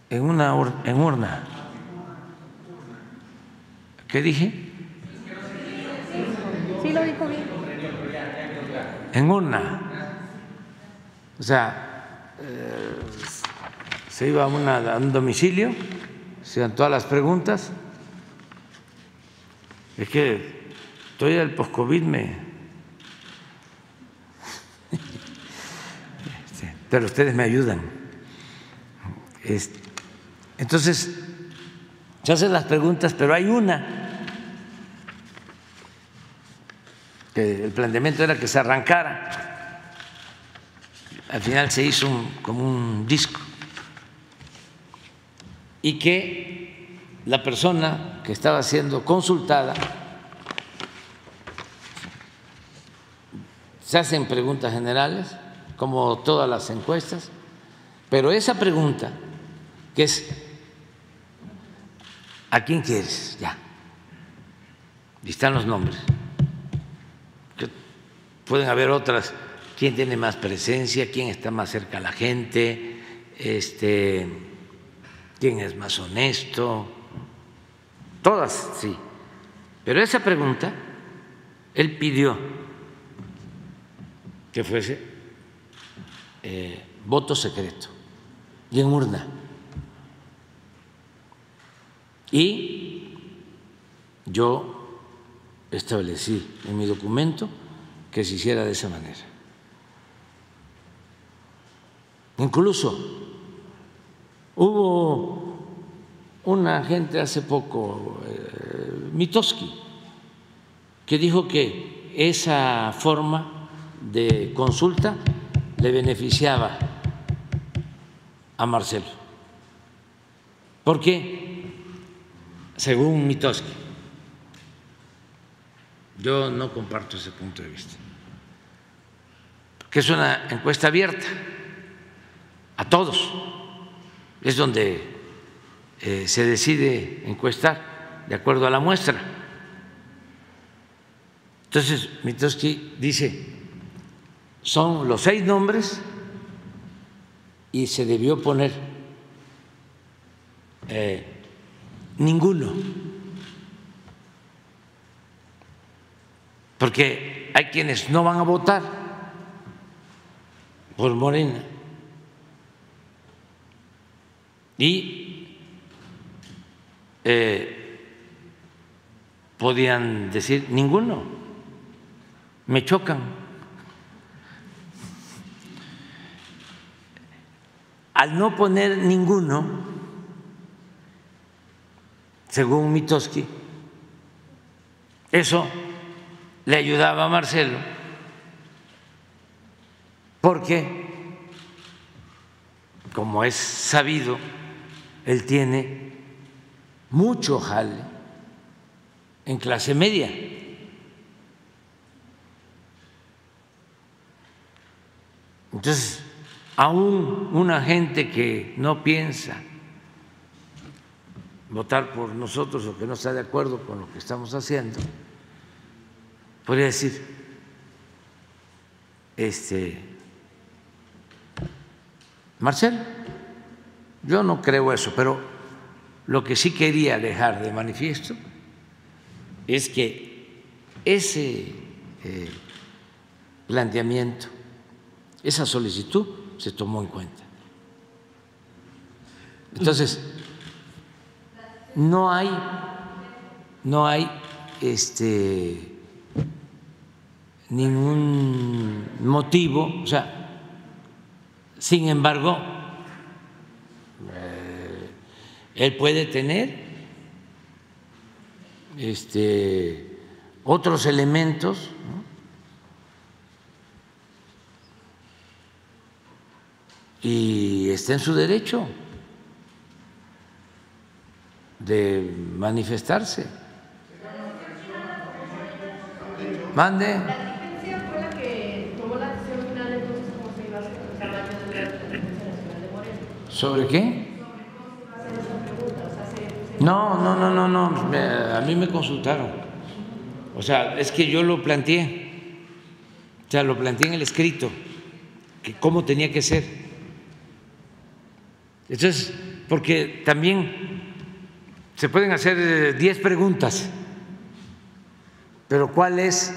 en una en urna. ¿Qué dije? Sí, lo dijo bien. En urna. O sea, eh, se iba a, una, a un domicilio, se dan todas las preguntas. Es que estoy del post-COVID, me. Este, pero ustedes me ayudan. Entonces, se hacen las preguntas, pero hay una, que el planteamiento era que se arrancara. Al final se hizo como un disco y que la persona que estaba siendo consultada se hacen preguntas generales, como todas las encuestas, pero esa pregunta, que es ¿A quién quieres? Ya. Y están los nombres. pueden haber otras. ¿Quién tiene más presencia? ¿Quién está más cerca a la gente? Este, ¿Quién es más honesto? Todas, sí. Pero esa pregunta, él pidió que fuese eh, voto secreto y en urna. Y yo establecí en mi documento que se hiciera de esa manera. Incluso hubo una gente hace poco, eh, Mitoski, que dijo que esa forma de consulta le beneficiaba a Marcelo. ¿Por qué? según Mitoski. Yo no comparto ese punto de vista, que es una encuesta abierta a todos, es donde eh, se decide encuestar de acuerdo a la muestra. Entonces, Mitoski dice, son los seis nombres y se debió poner eh, ninguno. porque hay quienes no van a votar por Morena y eh, podían decir ninguno, me chocan. Al no poner ninguno, según Mitoski, eso le ayudaba a Marcelo, porque, como es sabido, él tiene mucho jale en clase media. Entonces, aún una gente que no piensa votar por nosotros o que no está de acuerdo con lo que estamos haciendo, podría decir, este, Marcel, yo no creo eso, pero lo que sí quería dejar de manifiesto es que ese eh, planteamiento, esa solicitud se tomó en cuenta. Entonces, no hay, no hay este ningún motivo, o sea, sin embargo, él puede tener este, otros elementos y está en su derecho de manifestarse. Mande. ¿Sobre qué? No, no, no, no, no, a mí me consultaron. O sea, es que yo lo planteé, o sea, lo planteé en el escrito, que cómo tenía que ser. Entonces, porque también se pueden hacer 10 preguntas, pero ¿cuál es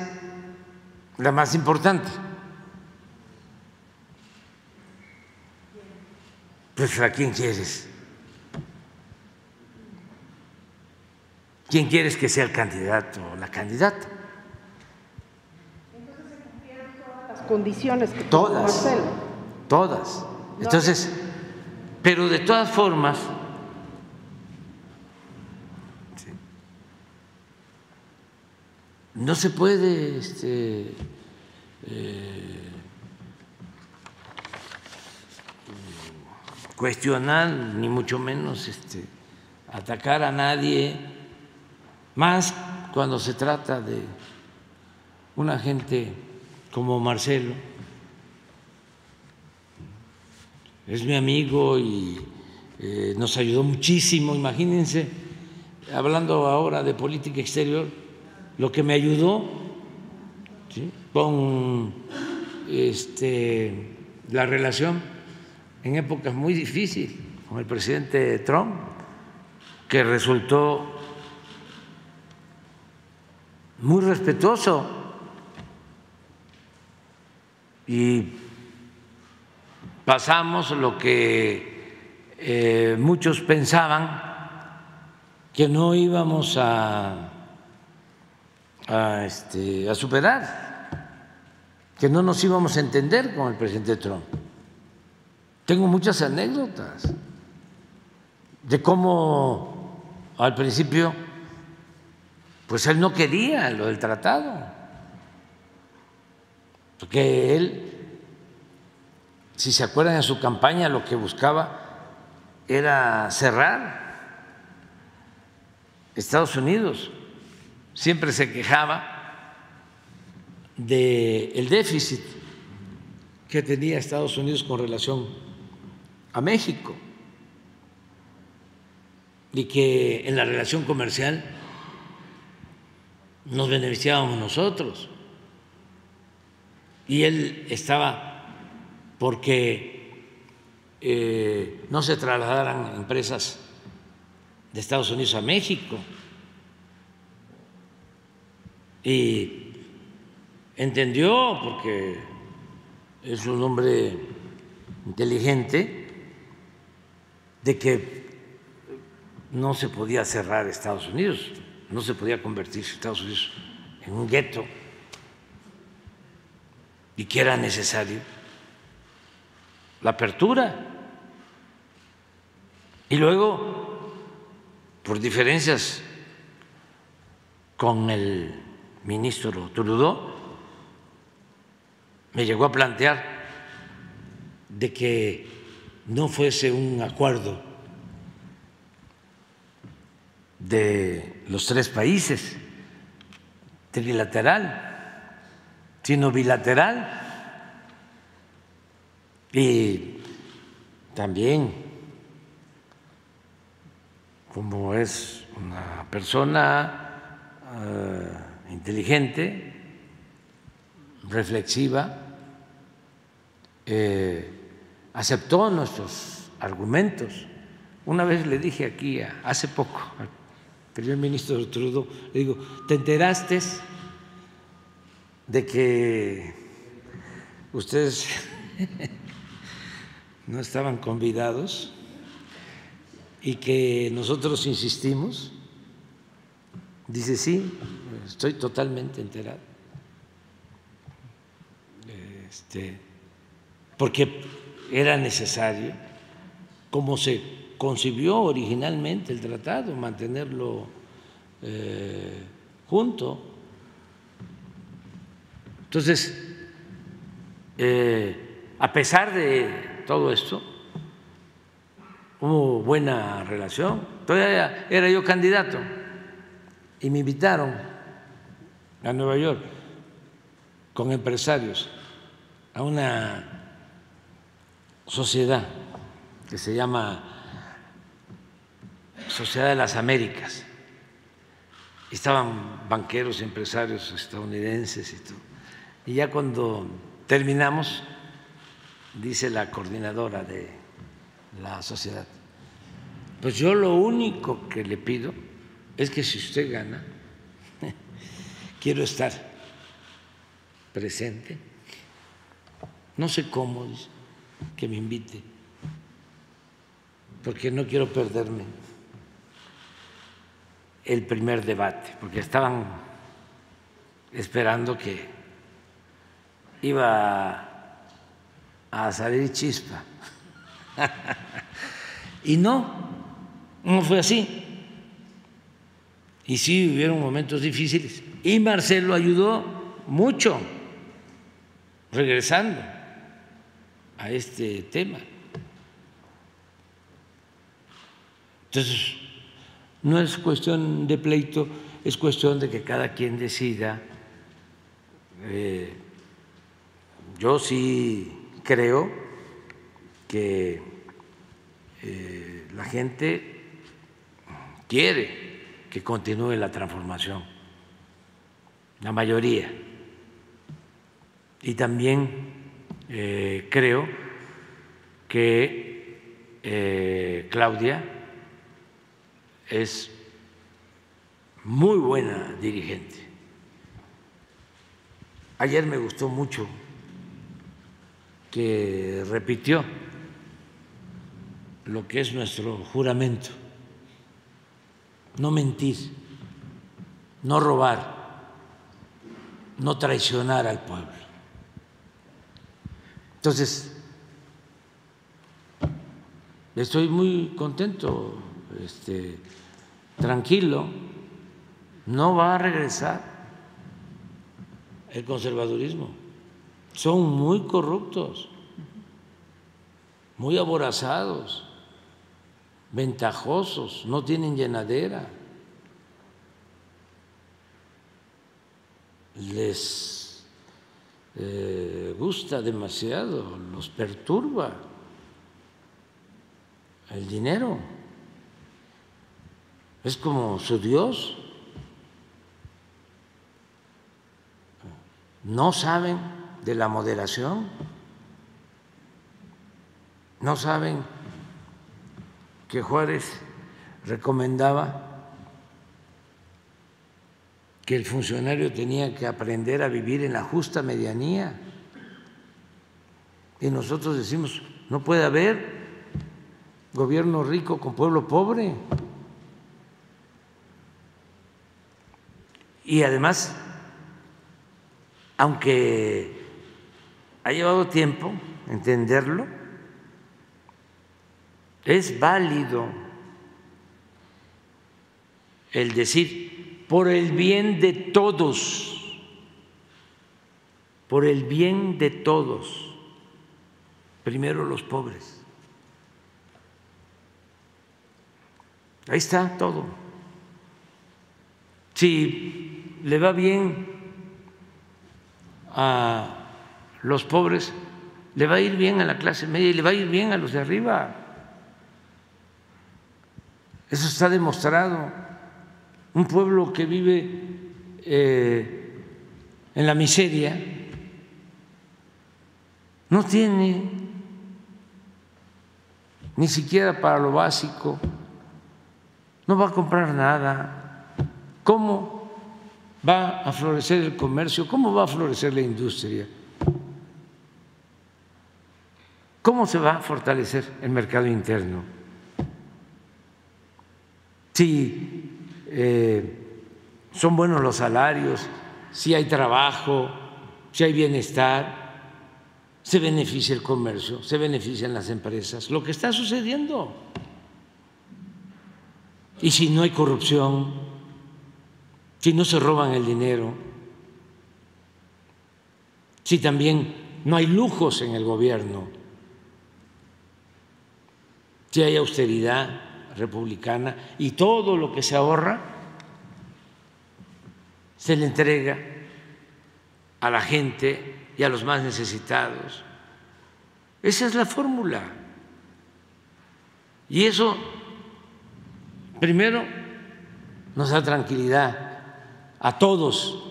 la más importante? Pues a quién quieres. ¿Quién quieres que sea el candidato o la candidata? Entonces se cumplieron todas las condiciones que todas, Marcelo. Todas. Entonces, pero de todas formas, no se puede este, eh, cuestionar, ni mucho menos este, atacar a nadie, más cuando se trata de una gente como Marcelo. Es mi amigo y eh, nos ayudó muchísimo, imagínense, hablando ahora de política exterior, lo que me ayudó con este, la relación en épocas muy difíciles con el presidente Trump, que resultó muy respetuoso y pasamos lo que eh, muchos pensaban que no íbamos a, este, a superar, que no nos íbamos a entender con el presidente Trump. Tengo muchas anécdotas de cómo al principio, pues él no quería lo del tratado, porque él, si se acuerdan en su campaña, lo que buscaba era cerrar Estados Unidos. Siempre se quejaba del déficit que tenía Estados Unidos con relación a México y que en la relación comercial nos beneficiábamos nosotros. Y él estaba porque eh, no se trasladaran empresas de Estados Unidos a México. Y entendió, porque es un hombre inteligente, de que no se podía cerrar Estados Unidos, no se podía convertir Estados Unidos en un gueto y que era necesario la apertura. Y luego, por diferencias con el ministro Trudeau, me llegó a plantear de que no fuese un acuerdo de los tres países, trilateral, sino bilateral. Y también, como es una persona eh, inteligente, reflexiva, eh, aceptó nuestros argumentos. Una vez le dije aquí, hace poco, primer ministro Trudeau, le digo, ¿te enteraste de que ustedes no estaban convidados y que nosotros insistimos? Dice, sí, estoy totalmente enterado. Este, porque era necesario, como se concibió originalmente el tratado, mantenerlo eh, junto. Entonces, eh, a pesar de todo esto, hubo buena relación. Todavía era yo candidato y me invitaron a Nueva York con empresarios a una sociedad que se llama Sociedad de las Américas. Estaban banqueros, empresarios estadounidenses y todo. Y ya cuando terminamos, dice la coordinadora de la sociedad, pues yo lo único que le pido es que si usted gana, quiero estar presente, no sé cómo, que me invite, porque no quiero perderme el primer debate, porque estaban esperando que iba a salir chispa. y no, no fue así. Y sí hubieron momentos difíciles. Y Marcelo ayudó mucho regresando a este tema. Entonces, no es cuestión de pleito, es cuestión de que cada quien decida. Eh, yo sí creo que eh, la gente quiere que continúe la transformación, la mayoría. Y también eh, creo que Claudia es muy buena dirigente. Ayer me gustó mucho que repitió lo que es nuestro juramento, no mentir, no robar, no traicionar al pueblo. Entonces, estoy muy contento. Este, tranquilo, no va a regresar el conservadurismo. Son muy corruptos, muy aborazados, ventajosos, no tienen llenadera. Les eh, gusta demasiado, los perturba el dinero es como su Dios. No saben de la moderación, no saben que Juárez recomendaba que el funcionario tenía que aprender a vivir en la justa medianía. Y nosotros decimos, no puede haber gobierno rico con pueblo pobre. Y además, aunque ha llevado tiempo entenderlo, es válido el decir, por el bien de todos, por el bien de todos, primero los pobres. Ahí está todo. Si le va bien a los pobres, le va a ir bien a la clase media y le va a ir bien a los de arriba. Eso está demostrado. Un pueblo que vive eh, en la miseria no tiene ni siquiera para lo básico, no va a comprar nada. ¿Cómo va a florecer el comercio? ¿Cómo va a florecer la industria? ¿Cómo se va a fortalecer el mercado interno? Si eh, son buenos los salarios, si hay trabajo, si hay bienestar, se beneficia el comercio, se benefician las empresas. Lo que está sucediendo. Y si no hay corrupción, si no se roban el dinero, si también no hay lujos en el gobierno si hay austeridad republicana y todo lo que se ahorra se le entrega a la gente y a los más necesitados. Esa es la fórmula. Y eso, primero, nos da tranquilidad a todos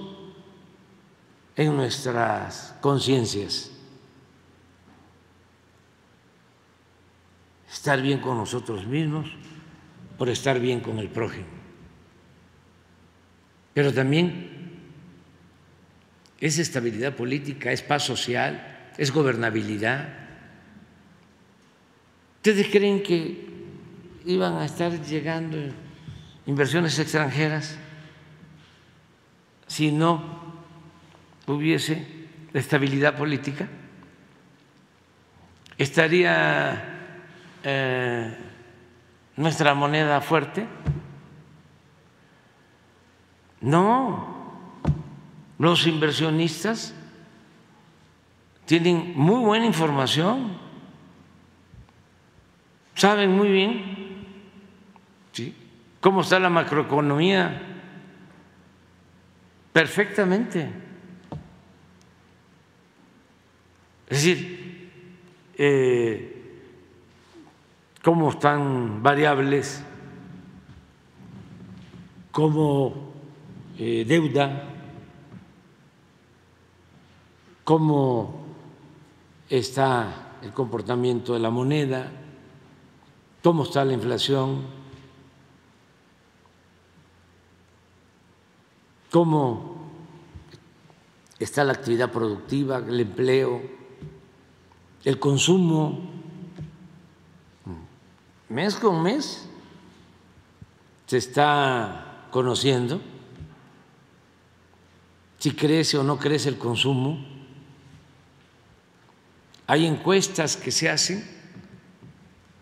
en nuestras conciencias. estar bien con nosotros mismos, por estar bien con el prójimo. Pero también es estabilidad política, es paz social, es gobernabilidad. ¿Ustedes creen que iban a estar llegando inversiones extranjeras si no hubiese estabilidad política? ¿Estaría eh, nuestra moneda fuerte? No, los inversionistas tienen muy buena información, saben muy bien ¿sí? cómo está la macroeconomía perfectamente. Es decir, eh, cómo están variables como eh, deuda, cómo está el comportamiento de la moneda, cómo está la inflación, cómo está la actividad productiva, el empleo, el consumo mes con mes se está conociendo si crece o no crece el consumo. Hay encuestas que se hacen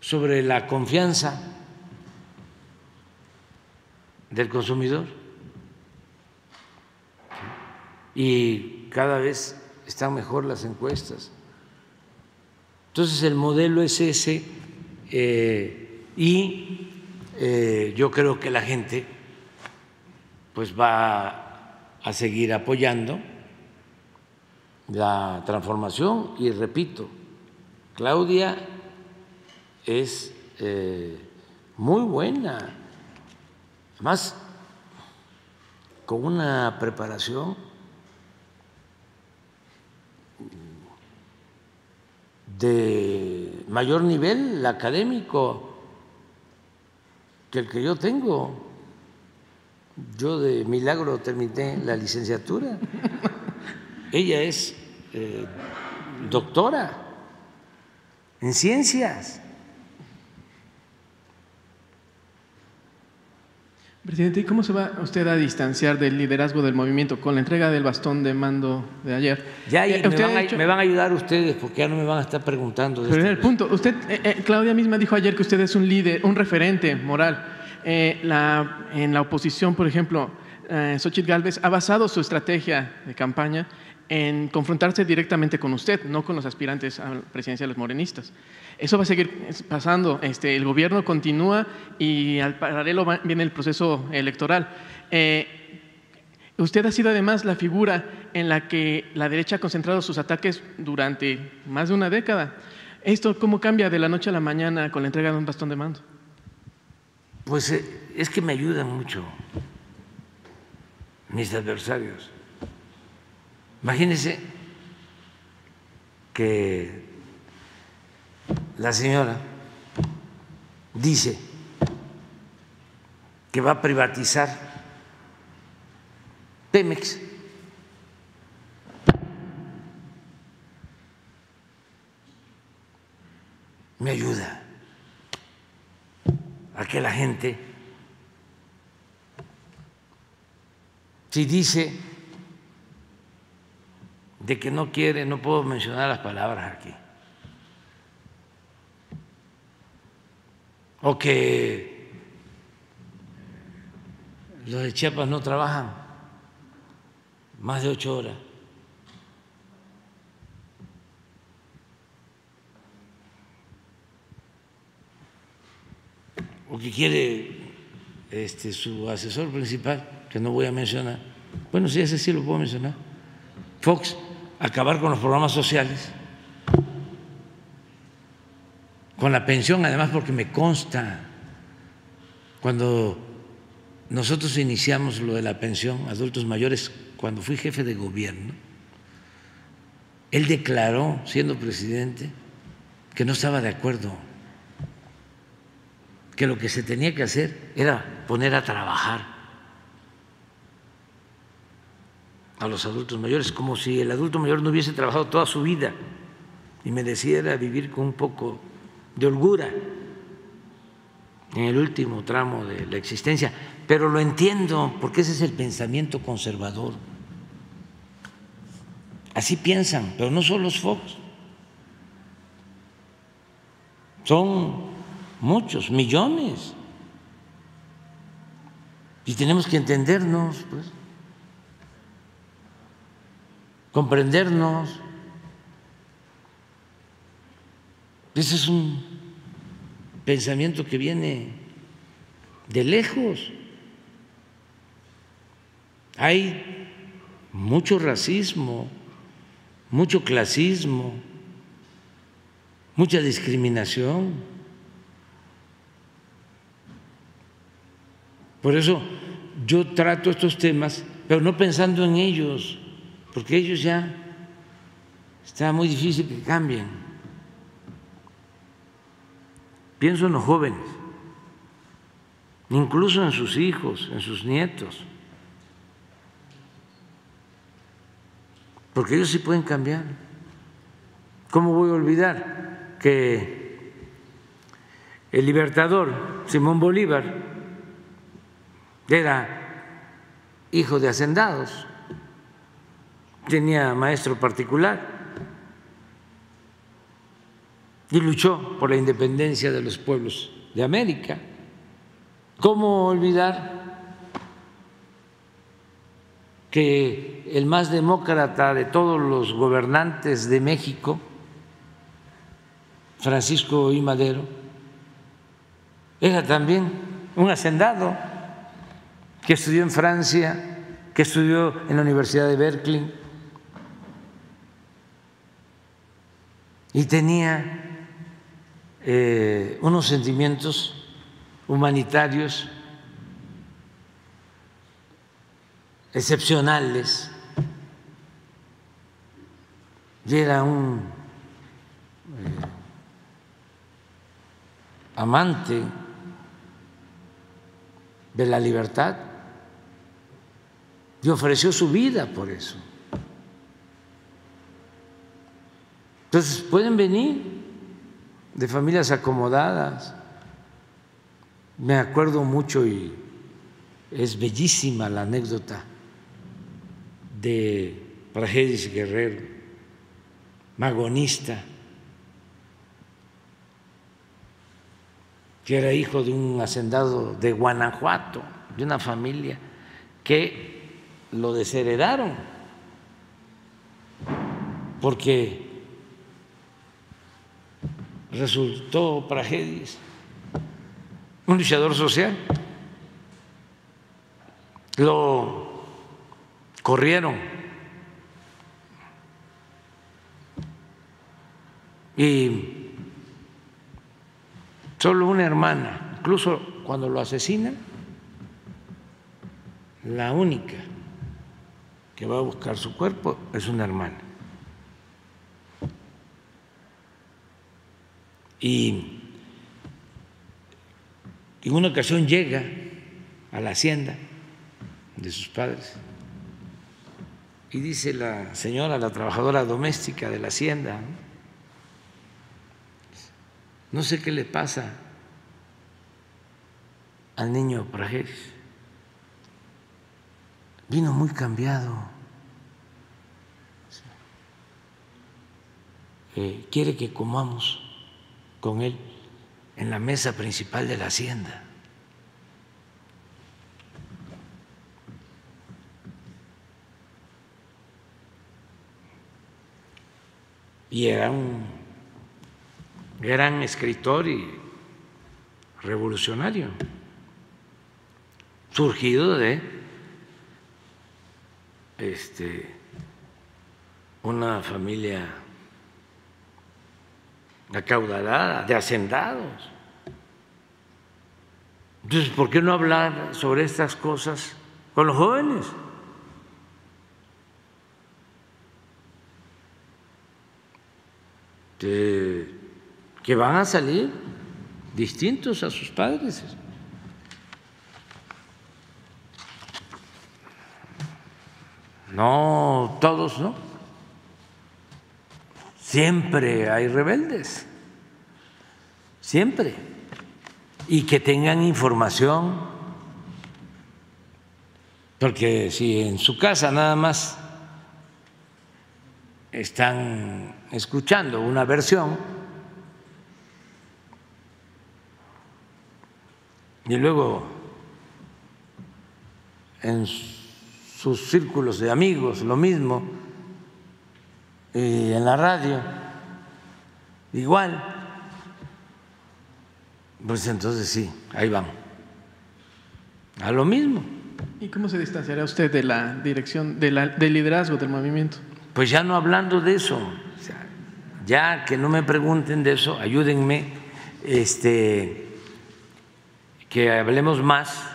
sobre la confianza del consumidor y cada vez están mejor las encuestas. Entonces el modelo es ese eh, y eh, yo creo que la gente pues va a seguir apoyando la transformación y repito, Claudia es eh, muy buena, además con una preparación de mayor nivel académico que el que yo tengo. Yo de milagro terminé la licenciatura. Ella es eh, doctora en ciencias. Presidente, ¿y cómo se va usted a distanciar del liderazgo del movimiento con la entrega del bastón de mando de ayer? Ya Eh, me, van a, dicho- me van a ayudar ustedes porque ya no me van a estar preguntando. de Pero esta el punto. Usted, eh, eh, Claudia misma dijo ayer que usted es un líder, un referente moral. La- en la oposición, por ejemplo, Xochitl Gálvez ha basado su estrategia de campaña en confrontarse directamente con usted, no con los aspirantes a la presidencia de los morenistas. Eso va a seguir pasando. Este, el gobierno continúa y al paralelo viene el proceso electoral. Eh, Usted ha sido además la figura en la que la derecha ha concentrado sus ataques durante más de una década. ¿Esto cómo cambia de la noche a la mañana con la entrega de un bastón de mando? Pues eh, es que me ayudan mucho mis adversarios. Imagínense que la señora dice que va a privatizar Pemex. Me ayuda a que la gente, si dice de que no quiere, no puedo mencionar las palabras aquí, o que los de Chiapas no trabajan más de ocho horas. o que quiere este, su asesor principal, que no voy a mencionar, bueno, sí, ese sí lo puedo mencionar, Fox, acabar con los programas sociales, con la pensión, además porque me consta, cuando nosotros iniciamos lo de la pensión, adultos mayores, cuando fui jefe de gobierno, él declaró, siendo presidente, que no estaba de acuerdo que lo que se tenía que hacer era poner a trabajar a los adultos mayores, como si el adulto mayor no hubiese trabajado toda su vida y mereciera vivir con un poco de holgura en el último tramo de la existencia. Pero lo entiendo, porque ese es el pensamiento conservador. Así piensan, pero no son los Fox. Son muchos, millones. Y tenemos que entendernos, pues, comprendernos. Ese es un pensamiento que viene de lejos. Hay mucho racismo, mucho clasismo, mucha discriminación. Por eso yo trato estos temas, pero no pensando en ellos, porque ellos ya está muy difícil que cambien. Pienso en los jóvenes, incluso en sus hijos, en sus nietos, porque ellos sí pueden cambiar. ¿Cómo voy a olvidar que el libertador Simón Bolívar era hijo de hacendados, tenía maestro particular y luchó por la independencia de los pueblos de América. ¿Cómo olvidar que el más demócrata de todos los gobernantes de México, Francisco I. Madero, era también un hacendado que estudió en Francia, que estudió en la Universidad de Berkeley y tenía eh, unos sentimientos humanitarios excepcionales y era un eh, amante de la libertad y ofreció su vida por eso. Entonces, pueden venir de familias acomodadas. Me acuerdo mucho y es bellísima la anécdota de Prajedis Guerrero, magonista, que era hijo de un hacendado de Guanajuato, de una familia que lo desheredaron, porque resultó Prajedis un luchador social. Lo corrieron y solo una hermana, incluso cuando lo asesinan, la única que va a buscar su cuerpo es una hermana. Y en una ocasión llega a la hacienda de sus padres y dice la señora, la trabajadora doméstica de la hacienda, no sé qué le pasa al niño Prajeris. Vino muy cambiado. Eh, quiere que comamos con él en la mesa principal de la hacienda. Y era un gran escritor y revolucionario, surgido de este, una familia acaudalada, de hacendados. Entonces, ¿por qué no hablar sobre estas cosas con los jóvenes? que van a salir distintos a sus padres. No todos, ¿no? Siempre hay rebeldes, siempre. Y que tengan información, porque si en su casa nada más están escuchando una versión y luego en sus círculos de amigos lo mismo, y en la radio igual, pues entonces sí, ahí vamos, a lo mismo. ¿Y cómo se distanciará usted de la dirección, de la, del liderazgo del movimiento? pues ya no hablando de eso, ya que no me pregunten de eso, ayúdenme, este, que hablemos más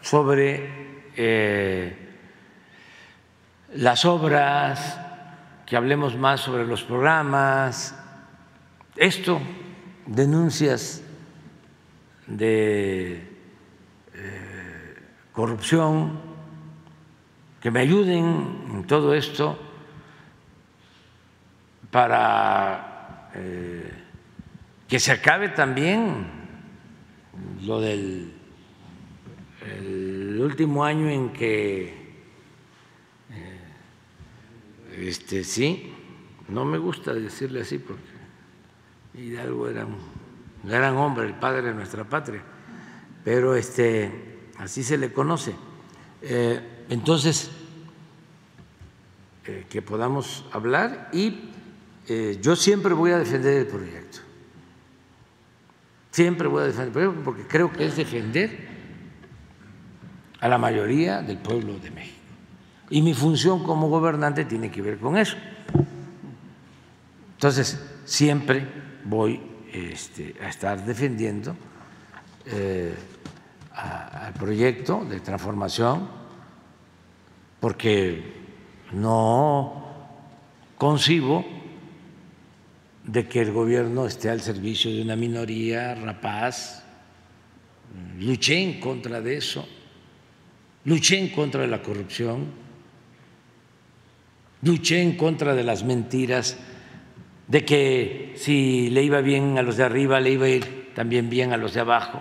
sobre eh, las obras, que hablemos más sobre los programas, esto, denuncias de eh, corrupción, que me ayuden en todo esto para eh, que se acabe también lo del último año en que eh, este sí no me gusta decirle así porque Hidalgo era un gran hombre el padre de nuestra patria pero este así se le conoce eh, entonces que podamos hablar y eh, yo siempre voy a defender el proyecto. Siempre voy a defender el proyecto porque creo que es defender a la mayoría del pueblo de México. Y mi función como gobernante tiene que ver con eso. Entonces, siempre voy este, a estar defendiendo eh, al proyecto de transformación porque no concibo de que el gobierno esté al servicio de una minoría rapaz. Luché en contra de eso. luché en contra de la corrupción, luché en contra de las mentiras, de que si le iba bien a los de arriba, le iba a ir también bien a los de abajo.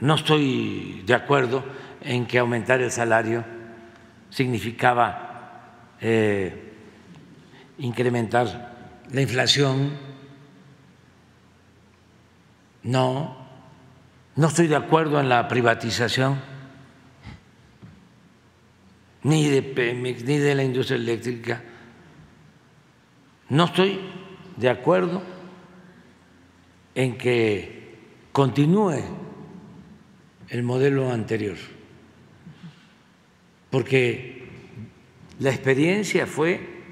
No estoy de acuerdo en que aumentar el salario significaba eh, incrementar la inflación. No, no estoy de acuerdo en la privatización ni de Pemex, ni de la industria eléctrica. No estoy de acuerdo en que continúe el modelo anterior, porque la experiencia fue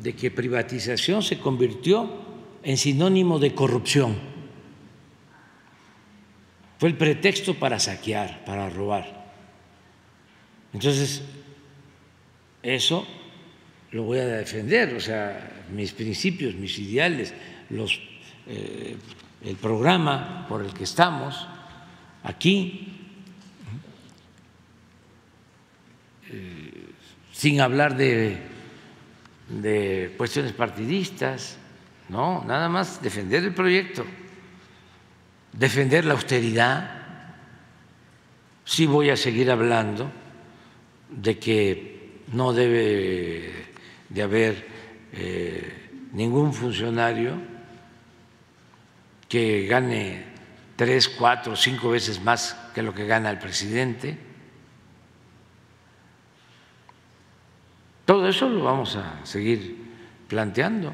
de que privatización se convirtió en sinónimo de corrupción. Fue el pretexto para saquear, para robar. Entonces, eso lo voy a defender, o sea, mis principios, mis ideales, los, eh, el programa por el que estamos aquí, eh, sin hablar de, de cuestiones partidistas, no, nada más defender el proyecto, defender la austeridad. Sí voy a seguir hablando de que no debe de haber eh, ningún funcionario que gane tres, cuatro, cinco veces más que lo que gana el presidente. Todo eso lo vamos a seguir planteando.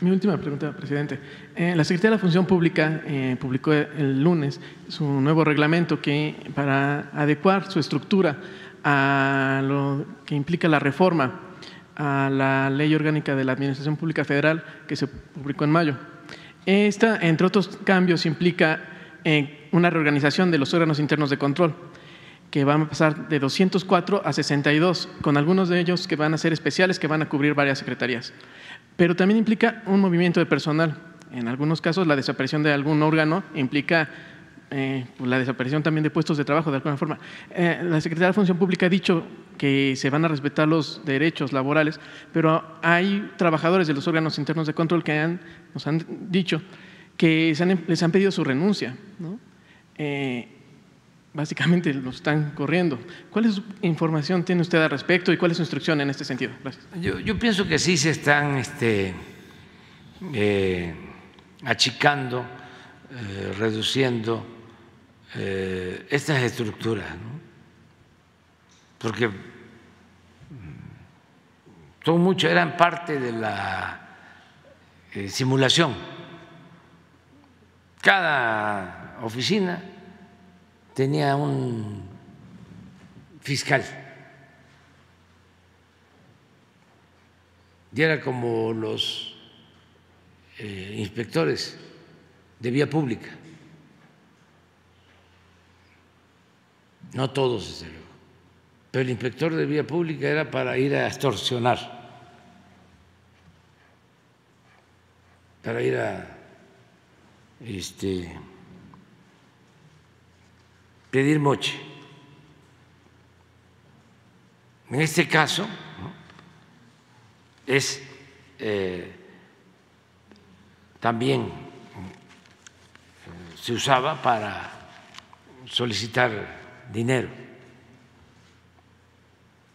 Mi última pregunta, presidente. Eh, la Secretaría de la Función Pública eh, publicó el lunes su nuevo reglamento que para adecuar su estructura a lo que implica la reforma a la Ley Orgánica de la Administración Pública Federal que se publicó en mayo. Esta, entre otros cambios, implica eh, una reorganización de los órganos internos de control, que van a pasar de 204 a 62, con algunos de ellos que van a ser especiales, que van a cubrir varias secretarías. Pero también implica un movimiento de personal. En algunos casos, la desaparición de algún órgano implica eh, la desaparición también de puestos de trabajo de alguna forma. Eh, la Secretaría de Función Pública ha dicho que se van a respetar los derechos laborales, pero hay trabajadores de los órganos internos de control que nos han dicho que les han pedido su renuncia. Eh, básicamente lo están corriendo. ¿Cuál es información tiene usted al respecto y cuál es su instrucción en este sentido? Yo, pienso que sí se están este, achicando, reduciendo eh, estas estructuras, porque son muchos, eran parte de la eh, simulación. Cada oficina tenía un fiscal. Y era como los eh, inspectores de vía pública. No todos desde luego, pero el inspector de vía pública era para ir a extorsionar, para ir a este, pedir moche. En este caso es eh, también se usaba para solicitar dinero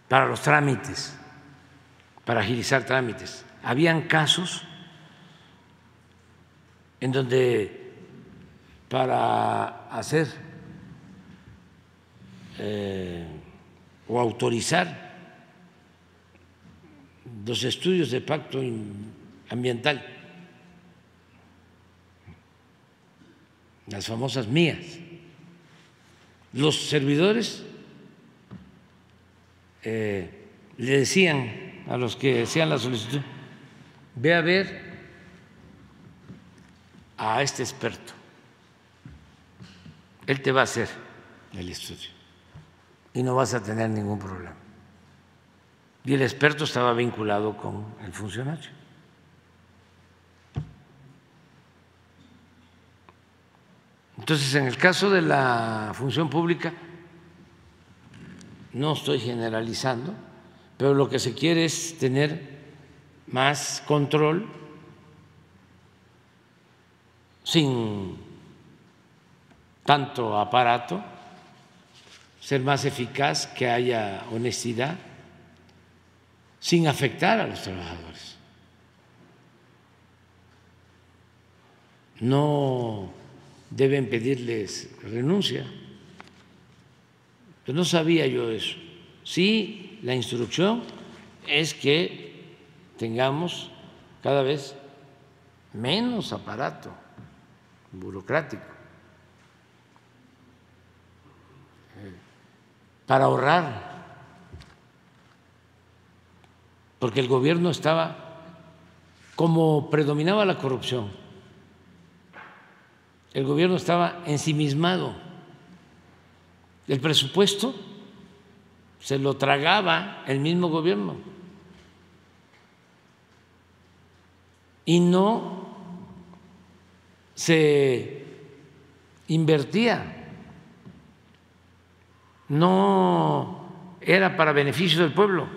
para los trámites, para agilizar trámites. Habían casos en donde para hacer eh, o autorizar los estudios de pacto ambiental, las famosas mías, los servidores eh, le decían a los que hacían la solicitud, ve a ver a este experto, él te va a hacer el estudio y no vas a tener ningún problema. Y el experto estaba vinculado con el funcionario. Entonces, en el caso de la función pública, no estoy generalizando, pero lo que se quiere es tener más control sin tanto aparato, ser más eficaz, que haya honestidad, sin afectar a los trabajadores. No deben pedirles renuncia. Pero no sabía yo eso. Sí, la instrucción es que tengamos cada vez menos aparato burocrático eh, para ahorrar, porque el gobierno estaba, como predominaba la corrupción, el gobierno estaba ensimismado, el presupuesto se lo tragaba el mismo gobierno. Y no se invertía, no era para beneficio del pueblo.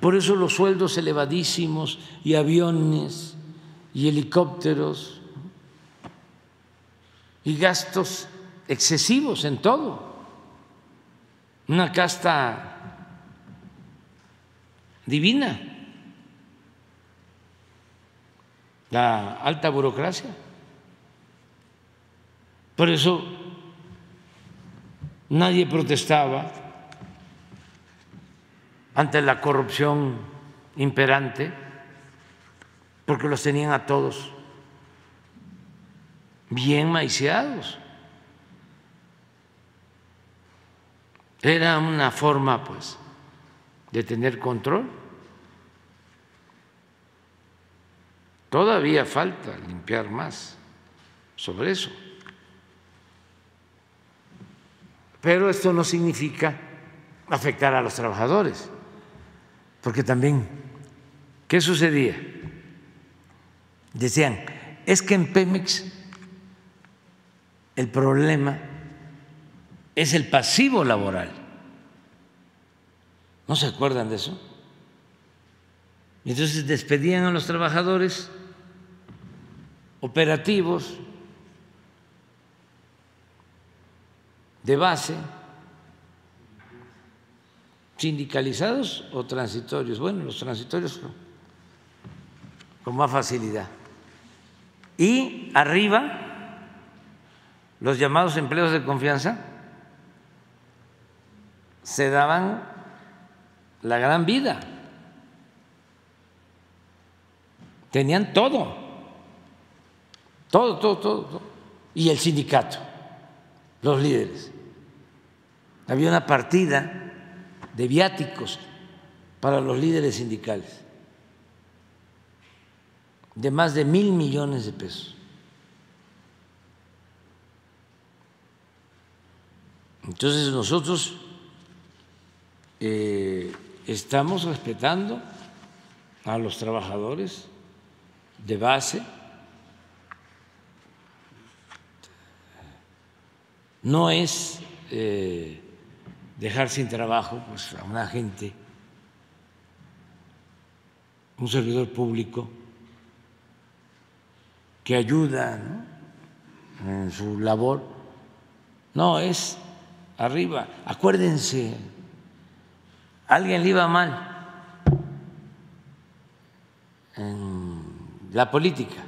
Por eso los sueldos elevadísimos y aviones y helicópteros y gastos excesivos en todo. Una casta divina. la alta burocracia. Por eso nadie protestaba ante la corrupción imperante, porque los tenían a todos bien maiciados. Era una forma, pues, de tener control. Todavía falta limpiar más sobre eso. Pero esto no significa afectar a los trabajadores, porque también, ¿qué sucedía? Decían, es que en Pemex el problema es el pasivo laboral. ¿No se acuerdan de eso? Entonces despedían a los trabajadores operativos de base, sindicalizados o transitorios. Bueno, los transitorios con más facilidad. Y arriba, los llamados empleos de confianza se daban la gran vida. Tenían todo todo, todo, todo, Y el sindicato, los líderes. Había una partida de viáticos para los líderes sindicales de más de mil millones de pesos. Entonces nosotros eh, estamos respetando a los trabajadores de base. No es eh, dejar sin trabajo pues, a una gente, un servidor público que ayuda en su labor, no, es arriba. Acuérdense, alguien le iba mal en la política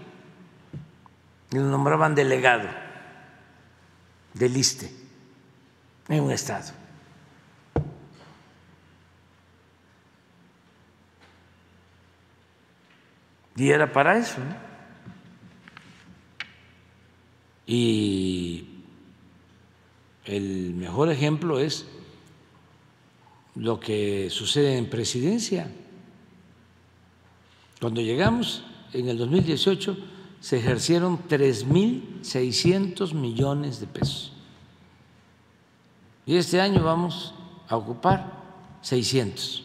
y lo nombraban delegado del ISTE en un estado. Y era para eso. Y el mejor ejemplo es lo que sucede en presidencia. Cuando llegamos en el 2018, se ejercieron 3.600 millones de pesos. Y este año vamos a ocupar 600.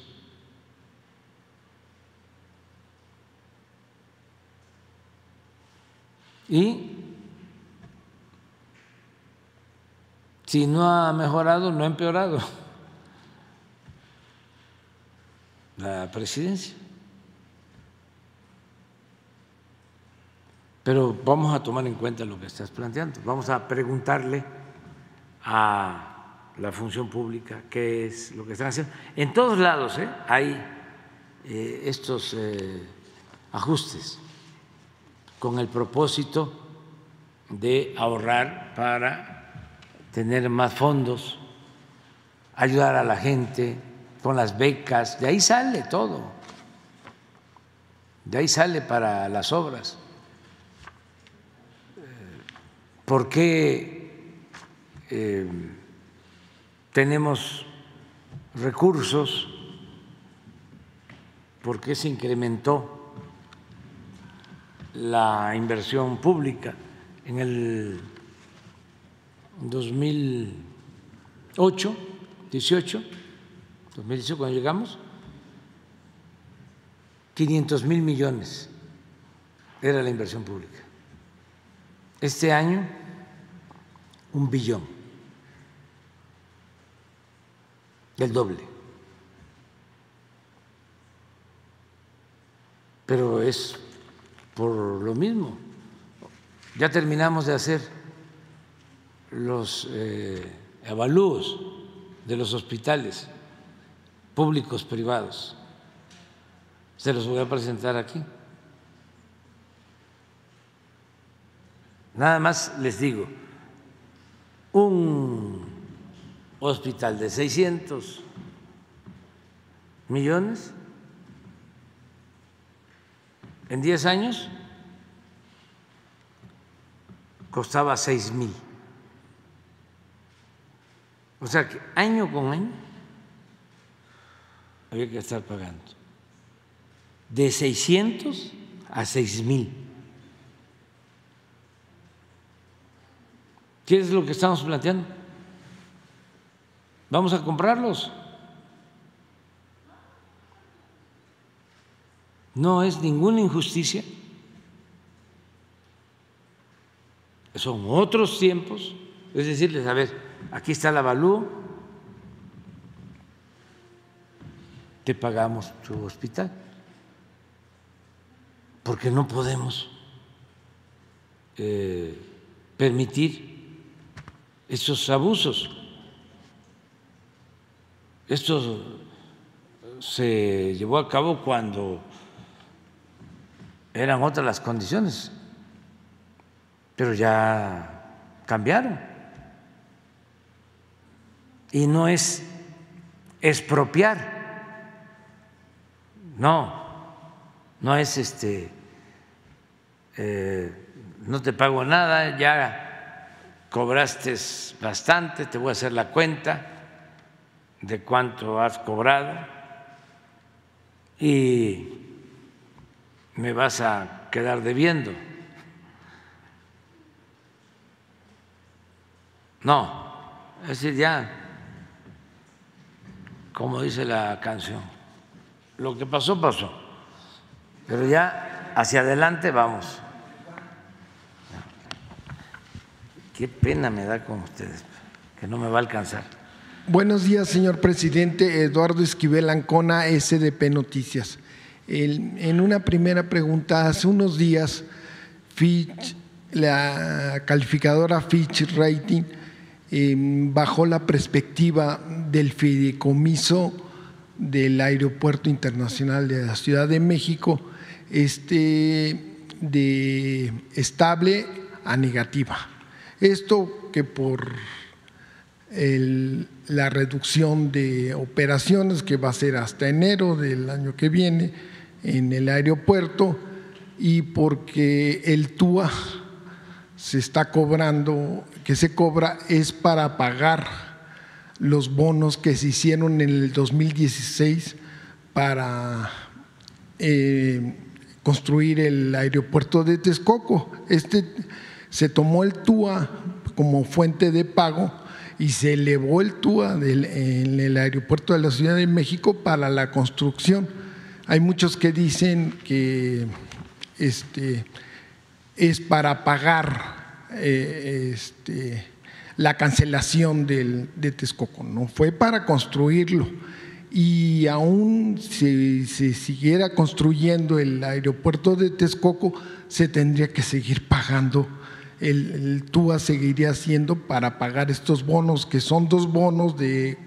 Y si no ha mejorado, no ha empeorado la presidencia. Pero vamos a tomar en cuenta lo que estás planteando. Vamos a preguntarle a la función pública qué es lo que están haciendo. En todos lados ¿eh? hay eh, estos eh, ajustes con el propósito de ahorrar para tener más fondos, ayudar a la gente con las becas, de ahí sale todo, de ahí sale para las obras. ¿Por qué eh, tenemos recursos? ¿Por qué se incrementó la inversión pública en el 2008, 18, 2018 cuando llegamos? 500 mil millones era la inversión pública. Este año, un billón, el doble. Pero es por lo mismo. Ya terminamos de hacer los eh, avalúos de los hospitales públicos, privados. Se los voy a presentar aquí. Nada más les digo, un hospital de 600 millones en 10 años costaba 6 mil. O sea que año con año había que estar pagando de 600 a 6 mil. ¿Qué es lo que estamos planteando? Vamos a comprarlos. No es ninguna injusticia. Son otros tiempos. Es decirles, a ver, aquí está la avalúo, te pagamos tu hospital. Porque no podemos eh, permitir esos abusos. Esto se llevó a cabo cuando eran otras las condiciones, pero ya cambiaron. Y no es expropiar, no, no es este, eh, no te pago nada, ya cobraste bastante, te voy a hacer la cuenta de cuánto has cobrado y me vas a quedar debiendo. No, es decir, ya, como dice la canción, lo que pasó, pasó, pero ya hacia adelante vamos. Qué pena me da con ustedes, que no me va a alcanzar. Buenos días, señor presidente. Eduardo Esquivel Ancona, SDP Noticias. en una primera pregunta, hace unos días, Fitch, la calificadora Fitch Rating em, bajó la perspectiva del fideicomiso del Aeropuerto Internacional de la Ciudad de México este, de estable a negativa. Esto que por la reducción de operaciones que va a ser hasta enero del año que viene en el aeropuerto y porque el TUA se está cobrando, que se cobra es para pagar los bonos que se hicieron en el 2016 para eh, construir el aeropuerto de Texcoco. Este se tomó el TUA como fuente de pago y se elevó el TUA en el aeropuerto de la Ciudad de México para la construcción. Hay muchos que dicen que este, es para pagar eh, este, la cancelación del, de Texcoco, no fue para construirlo. Y aún si se siguiera construyendo el aeropuerto de Texcoco, se tendría que seguir pagando. El, el TUA seguiría siendo para pagar estos bonos, que son dos bonos de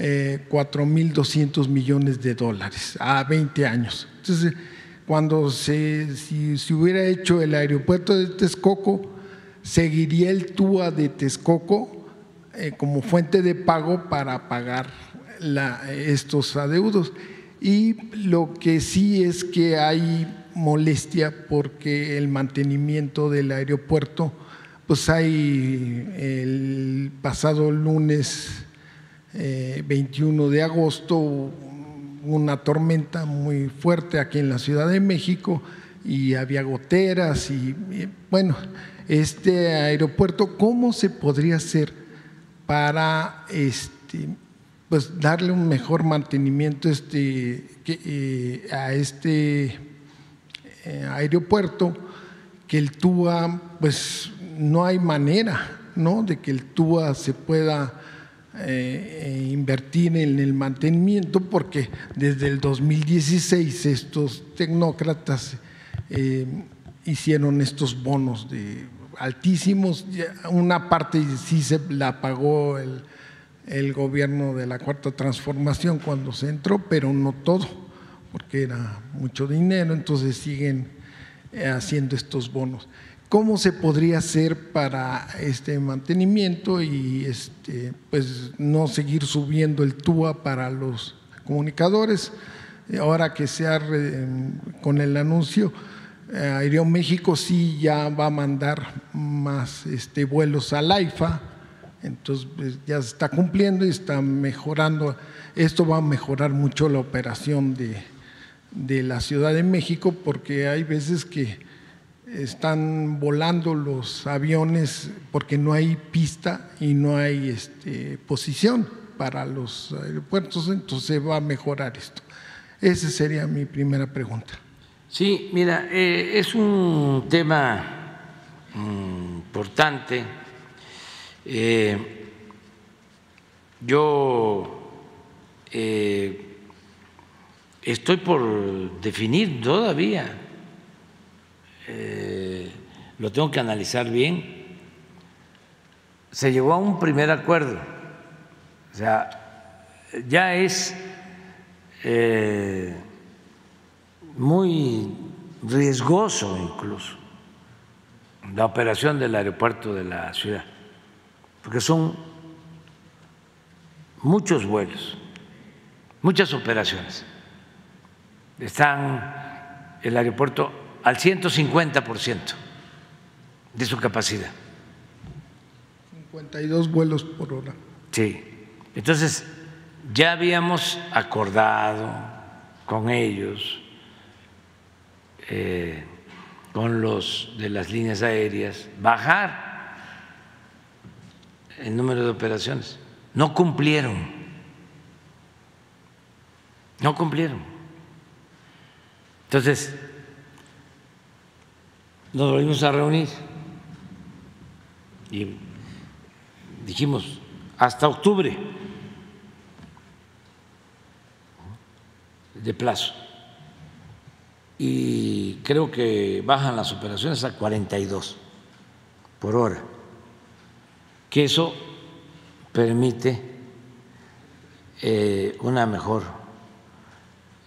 eh, 4.200 millones de dólares a 20 años. Entonces, cuando se, si se hubiera hecho el aeropuerto de Texcoco, seguiría el TUA de Texcoco eh, como fuente de pago para pagar estos adeudos. Y lo que sí es que hay molestia porque el mantenimiento del aeropuerto, pues hay el pasado lunes eh, 21 de agosto una tormenta muy fuerte aquí en la Ciudad de México y había goteras y, y bueno, este aeropuerto, ¿cómo se podría hacer para este, pues darle un mejor mantenimiento este, eh, a este eh, aeropuerto? Que el TUA, pues no hay manera ¿no? de que el TUA se pueda eh, invertir en el mantenimiento porque desde el 2016 estos tecnócratas hicieron estos bonos de altísimos, una parte sí se la pagó el, gobierno de la Cuarta Transformación cuando se entró, pero no todo, porque era mucho dinero, entonces siguen eh, haciendo estos bonos. ¿Cómo se podría hacer para este mantenimiento y este, pues no seguir subiendo el TUA para los comunicadores? Ahora que se ha con el anuncio, eh, Aeroméxico sí ya va a mandar más este, vuelos al AIFA, entonces pues, ya se está cumpliendo y está mejorando. Esto va a mejorar mucho la operación de, de la Ciudad de México porque hay veces que están volando los aviones porque no hay pista y no hay este, posición para los aeropuertos, entonces va a mejorar esto. Esa sería mi primera pregunta. Sí, mira, eh, es un tema mm, importante. Eh, yo eh, estoy por definir todavía eh, lo tengo que analizar bien, se llegó a un primer acuerdo. O sea, ya es muy riesgoso incluso la operación del aeropuerto de la ciudad, porque son muchos vuelos, muchas operaciones. Están el aeropuerto al 150% de su capacidad. 52 vuelos por hora. Sí. Entonces, ya habíamos acordado con ellos, eh, con los de las líneas aéreas, bajar el número de operaciones. No cumplieron. No cumplieron. Entonces, nos volvimos a reunir y dijimos hasta octubre de plazo. Y creo que bajan las operaciones a 42 por hora, que eso permite eh, una mejor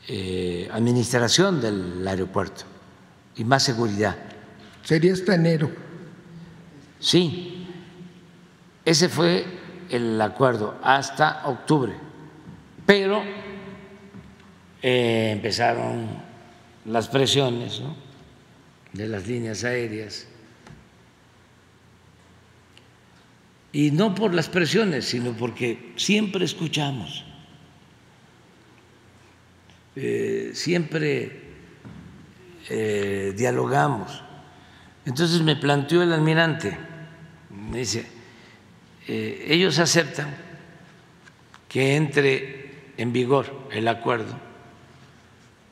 eh, administración del aeropuerto y más seguridad. Sería hasta enero. Sí, ese fue el acuerdo hasta octubre, pero eh, empezaron las presiones ¿no? de las líneas aéreas. Y no por las presiones, sino porque siempre escuchamos, eh, siempre eh, dialogamos entonces me planteó el almirante, me dice, eh, ellos aceptan que entre en vigor el acuerdo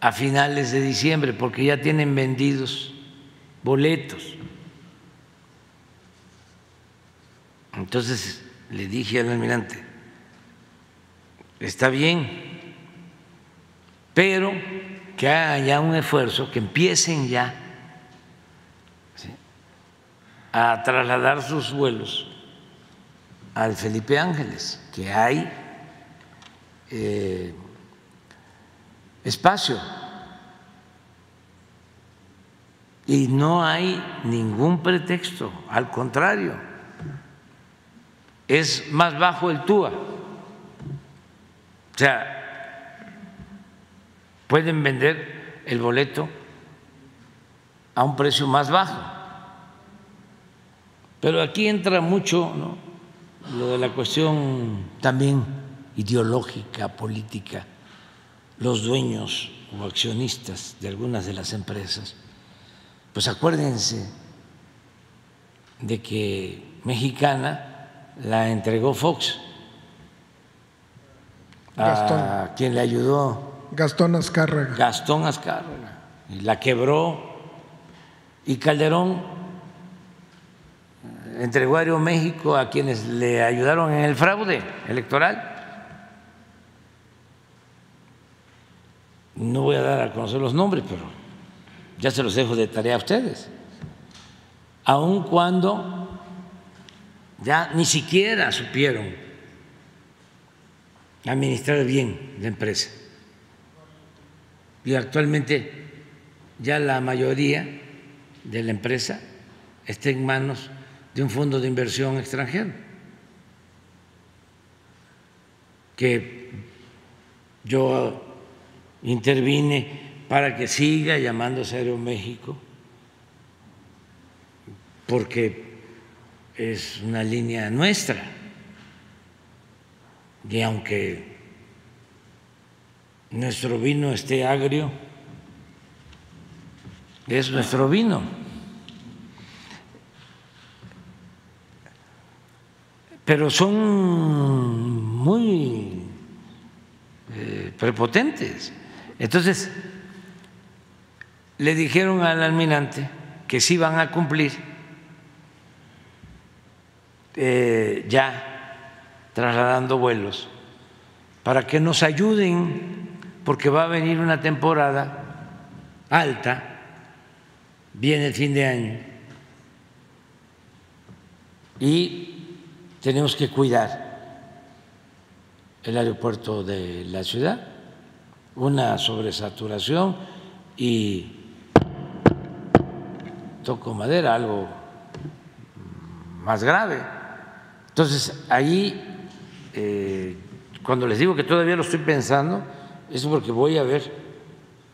a finales de diciembre porque ya tienen vendidos boletos. Entonces le dije al almirante, está bien, pero que haya un esfuerzo, que empiecen ya a trasladar sus vuelos al Felipe Ángeles, que hay eh, espacio y no hay ningún pretexto, al contrario, es más bajo el TUA. O sea, pueden vender el boleto a un precio más bajo. Pero aquí entra mucho lo de la cuestión también ideológica, política, los dueños o accionistas de algunas de las empresas. Pues acuérdense de que Mexicana la entregó Fox a quien le ayudó Gastón Azcárraga. Gastón Azcárraga. Y la quebró. Y Calderón entregó a México a quienes le ayudaron en el fraude electoral. No voy a dar a conocer los nombres, pero ya se los dejo de tarea a ustedes. Aun cuando ya ni siquiera supieron administrar bien la empresa y actualmente ya la mayoría de la empresa está en manos de un fondo de inversión extranjero que yo intervine para que siga llamándose Aeroméxico porque es una línea nuestra y aunque nuestro vino esté agrio, es nuestro vino. Pero son muy eh, prepotentes. Entonces, le dijeron al almirante que sí van a cumplir eh, ya trasladando vuelos para que nos ayuden porque va a venir una temporada alta, viene el fin de año, y tenemos que cuidar el aeropuerto de la ciudad, una sobresaturación y toco madera, algo más grave. Entonces, ahí, eh, cuando les digo que todavía lo estoy pensando, eso porque voy a ver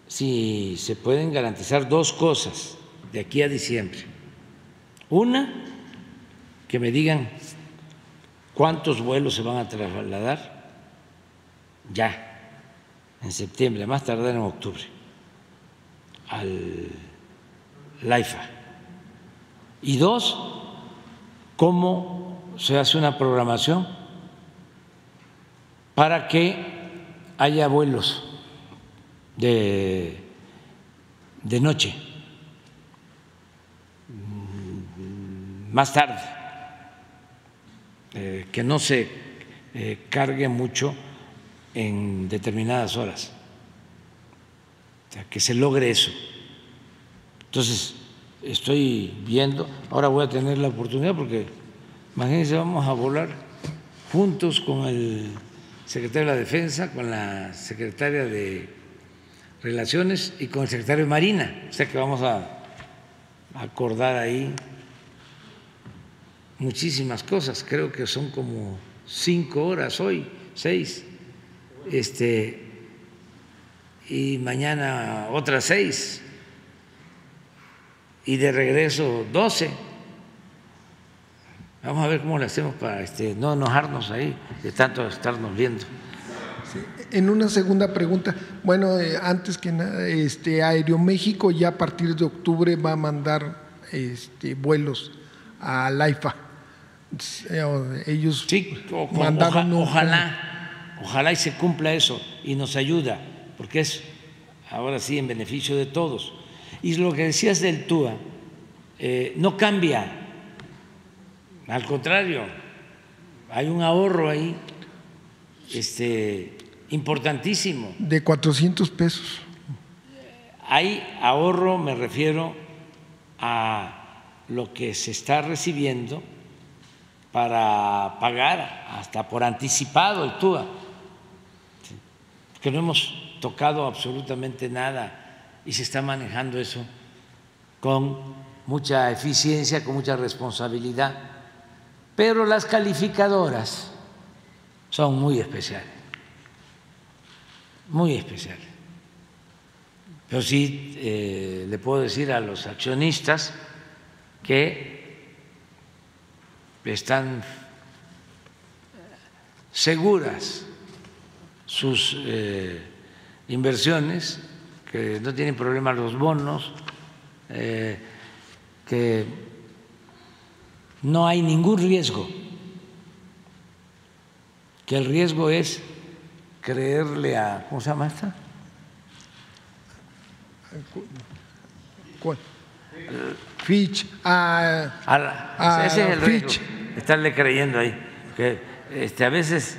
si se pueden garantizar dos cosas de aquí a diciembre. Una, que me digan cuántos vuelos se van a trasladar ya en septiembre, más tardar en octubre, al LAIFA. Y dos, cómo se hace una programación para que haya vuelos de, de noche, más tarde, eh, que no se eh, cargue mucho en determinadas horas, o sea, que se logre eso. Entonces, estoy viendo, ahora voy a tener la oportunidad porque imagínense, vamos a volar juntos con el secretario de la Defensa, con la secretaria de Relaciones y con el secretario de Marina. O sea que vamos a acordar ahí muchísimas cosas. Creo que son como cinco horas hoy, seis. Este, y mañana otras seis. Y de regreso doce. Vamos a ver cómo lo hacemos para este, no enojarnos ahí de tanto estarnos viendo. En una segunda pregunta, bueno, eh, antes que nada, este, Aeroméxico ya a partir de octubre va a mandar este, vuelos a Laifa. Eh, ellos sí, mandaron ojalá, ojalá y se cumpla eso y nos ayuda, porque es ahora sí en beneficio de todos. Y lo que decías del TUA, eh, no cambia al contrario, hay un ahorro ahí este, importantísimo. De 400 pesos. Hay ahorro, me refiero a lo que se está recibiendo para pagar hasta por anticipado el TUA, que no hemos tocado absolutamente nada y se está manejando eso con mucha eficiencia, con mucha responsabilidad, pero las calificadoras son muy especiales, muy especiales. Pero sí eh, le puedo decir a los accionistas que están seguras sus eh, inversiones, que no tienen problema los bonos, eh, que no hay ningún riesgo, que el riesgo es creerle a, ¿cómo se llama esta? ¿Cuál? Fitch. A, A la- a ese es el riesgo, estarle creyendo ahí, que este, a veces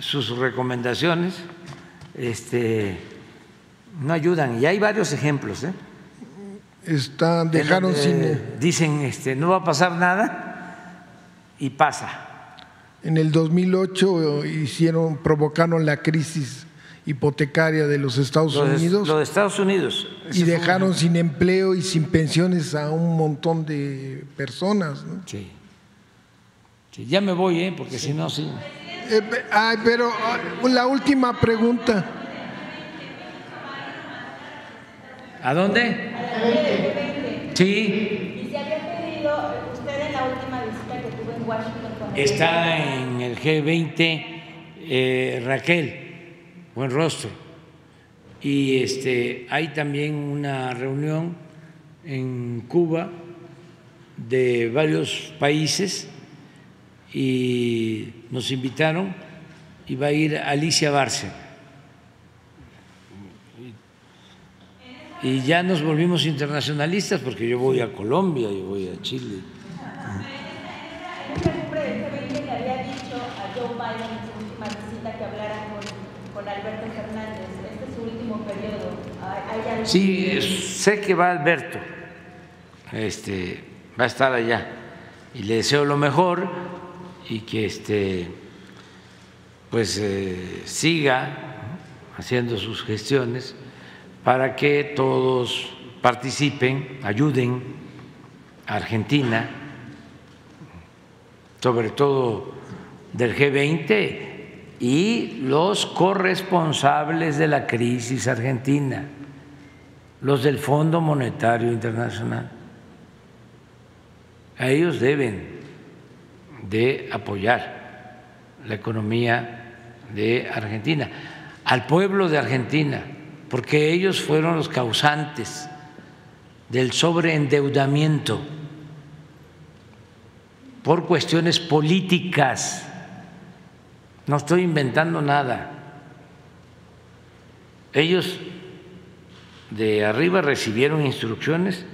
sus recomendaciones este, no ayudan. Y hay varios ejemplos. ¿eh? Dejaron sin. Dicen, este, no va a pasar nada y pasa. En el 2008 hicieron, provocaron la crisis hipotecaria de los Estados Unidos lo de Estados Unidos. y dejaron sin empleo y sin pensiones a un montón de personas. ¿no? Sí. Sí, Ya me voy, ¿eh? porque si no, sí. Eh, ay, pero ah, la última pregunta. ¿A dónde? Sí, Y se había pedido, usted en la última visita que tuvo en Washington está en el G20 eh, Raquel Buenrostro. Y este, hay también una reunión en Cuba de varios países y nos invitaron y va a ir Alicia Barce. Y ya nos volvimos internacionalistas porque yo voy a Colombia, yo voy a Chile. En esa cumbre del G20 le había dicho a Joe Biden en su última visita que hablara con, con Alberto Fernández. Este es su último periodo. ¿Hay- hay algo- Sí, eh, sé que va Alberto, este, va a estar allá y le deseo lo mejor y que este, pues eh, siga haciendo sus gestiones para que todos participen, ayuden a Argentina, sobre todo del G20 y los corresponsables de la crisis argentina, los del Fondo Monetario Internacional. A ellos deben de apoyar la economía de Argentina, al pueblo de Argentina, porque ellos fueron los causantes del sobreendeudamiento por cuestiones políticas. No estoy inventando nada. Ellos de arriba recibieron instrucciones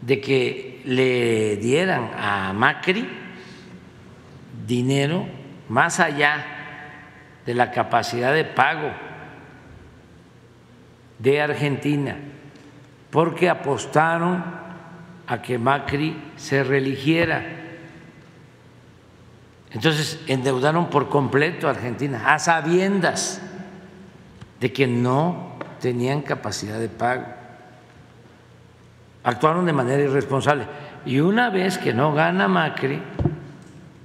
de que le dieran a Macri dinero más allá de la capacidad de pago de Argentina, porque apostaron a que Macri se religiera. Entonces endeudaron por completo a Argentina, a sabiendas de que no tenían capacidad de pago. Actuaron de manera irresponsable. Y una vez que no gana Macri,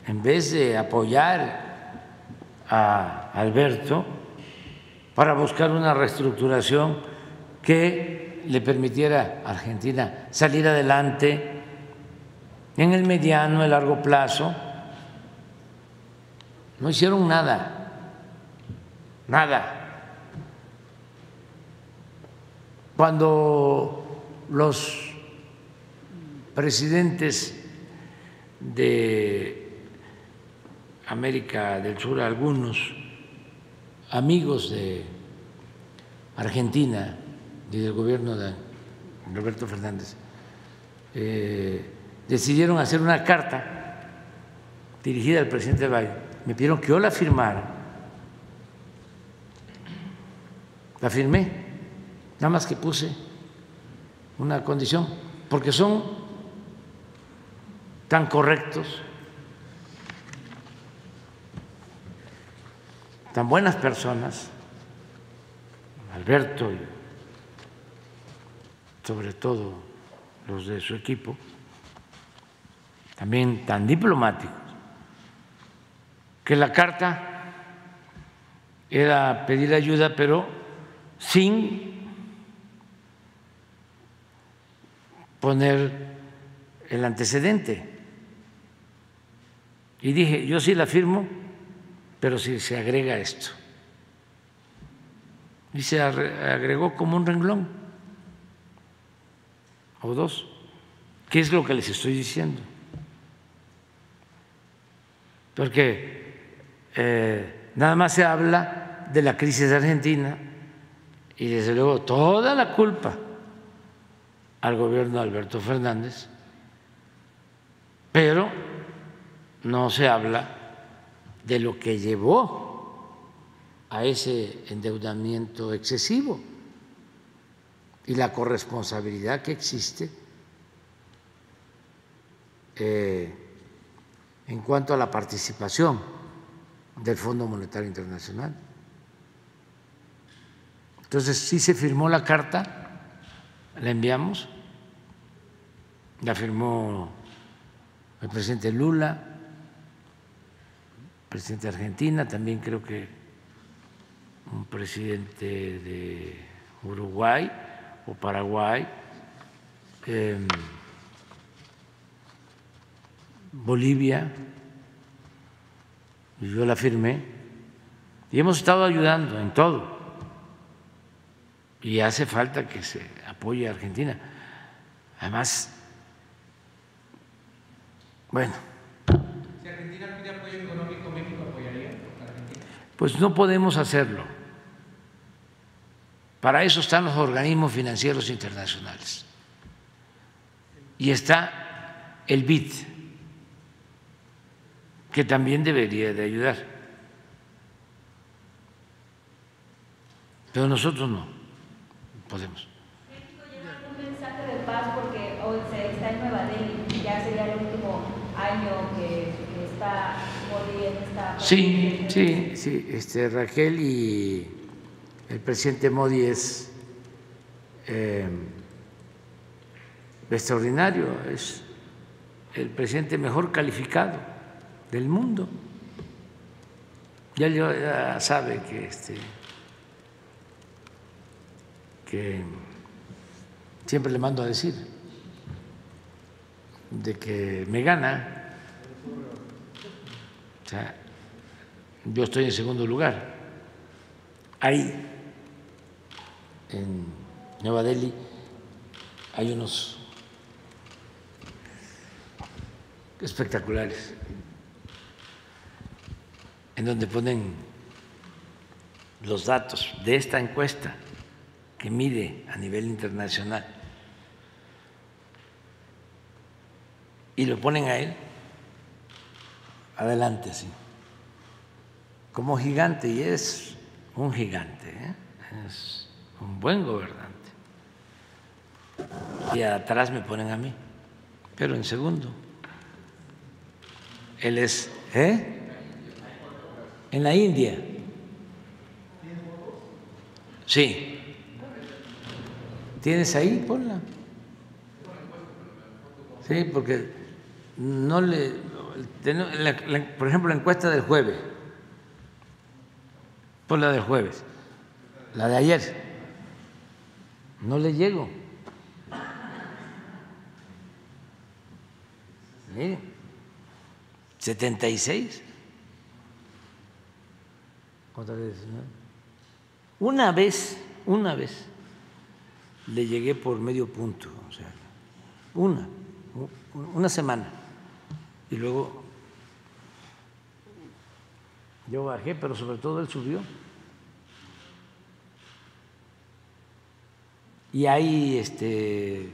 en vez de apoyar a Alberto para buscar una reestructuración que le permitiera a Argentina salir adelante en el mediano, el largo plazo, no hicieron nada, nada. Cuando los presidentes de América del Sur, algunos amigos de Argentina y del gobierno de Roberto Fernández, eh, decidieron hacer una carta dirigida al presidente Biden, me pidieron que yo la firmara. La firmé, nada más que puse una condición, porque son tan correctos, tan buenas personas, Alberto y sobre todo los de su equipo, también tan diplomáticos, que la carta era pedir ayuda, pero sin poner el antecedente. Y dije, yo sí la firmo, pero si se agrega esto. Y se agregó como un renglón o dos. ¿Qué es lo que les estoy diciendo? Porque eh, nada más se habla de la crisis de Argentina y desde luego toda la culpa al gobierno de Alberto Fernández, pero no se habla de lo que llevó a ese endeudamiento excesivo y la corresponsabilidad que existe eh, en cuanto a la participación del Fondo Monetario Internacional. Entonces, sí se firmó la carta, la enviamos, la firmó el presidente Lula, presidente de Argentina, también creo que un presidente de Uruguay o Paraguay, em, Bolivia, y yo la firmé, y hemos estado ayudando en todo. Y hace falta que se apoye a Argentina. Además, bueno. Si Argentina pide apoyo económico, ¿México apoyaría a Argentina? Pues no podemos hacerlo para eso están los organismos financieros internacionales. Y está el BID, que también debería de ayudar. Pero nosotros no podemos. México lleva un mensaje de paz porque hoy se está en Nueva Delhi, ya sería el último año que, está Modi en esta... Sí, sí, sí, este, Raquel y el presidente Modi es eh, extraordinario, es el presidente mejor calificado del mundo. Ya, ya sabe que este que siempre le mando a decir de que me gana. O sea, yo estoy en segundo lugar. Ahí en Nueva Delhi hay unos espectaculares en donde ponen los datos de esta encuesta que mide a nivel internacional. Y lo ponen a él. Adelante, sí, como gigante, y es un gigante, ¿eh? es un buen gobernante. Y atrás me ponen a mí, pero en segundo. Él es, ¿eh? En la India. Sí. ¿Tienes ahí? Ponla. Sí, porque no le. Por ejemplo, la encuesta del jueves. Por la del jueves. La de ayer no le llego. Mire, 76. Otra vez, Una vez, una vez le llegué por medio punto, o sea, una, una semana. Y luego yo bajé, pero sobre todo él subió. y hay este,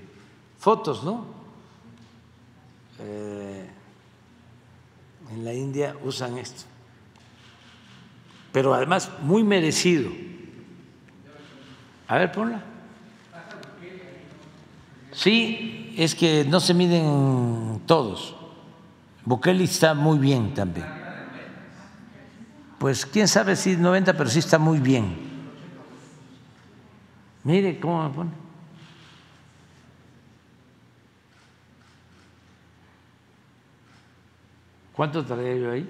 fotos, ¿no? Eh, en la India usan esto. Pero además muy merecido. A ver, ponla. Sí, es que no se miden todos. Bukele está muy bien también. Pues quién sabe si 90, pero sí está muy bien. Mire cómo me pone. ¿Cuánto traía yo ahí?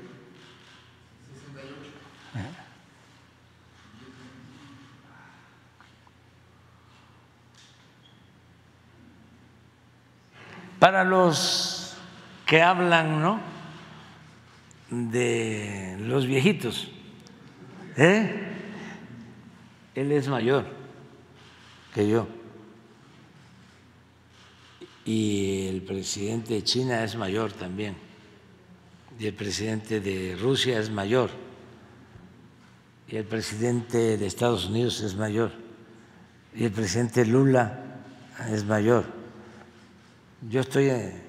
Para los que hablan, ¿no? De los viejitos, ¿eh? Él es mayor que yo. Y el presidente de China es mayor también. Y el presidente de Rusia es mayor. Y el presidente de Estados Unidos es mayor. Y el presidente Lula es mayor. Yo estoy eh,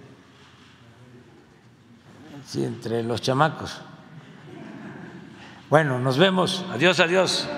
sí, entre los chamacos. Bueno, nos vemos. Adiós, adiós.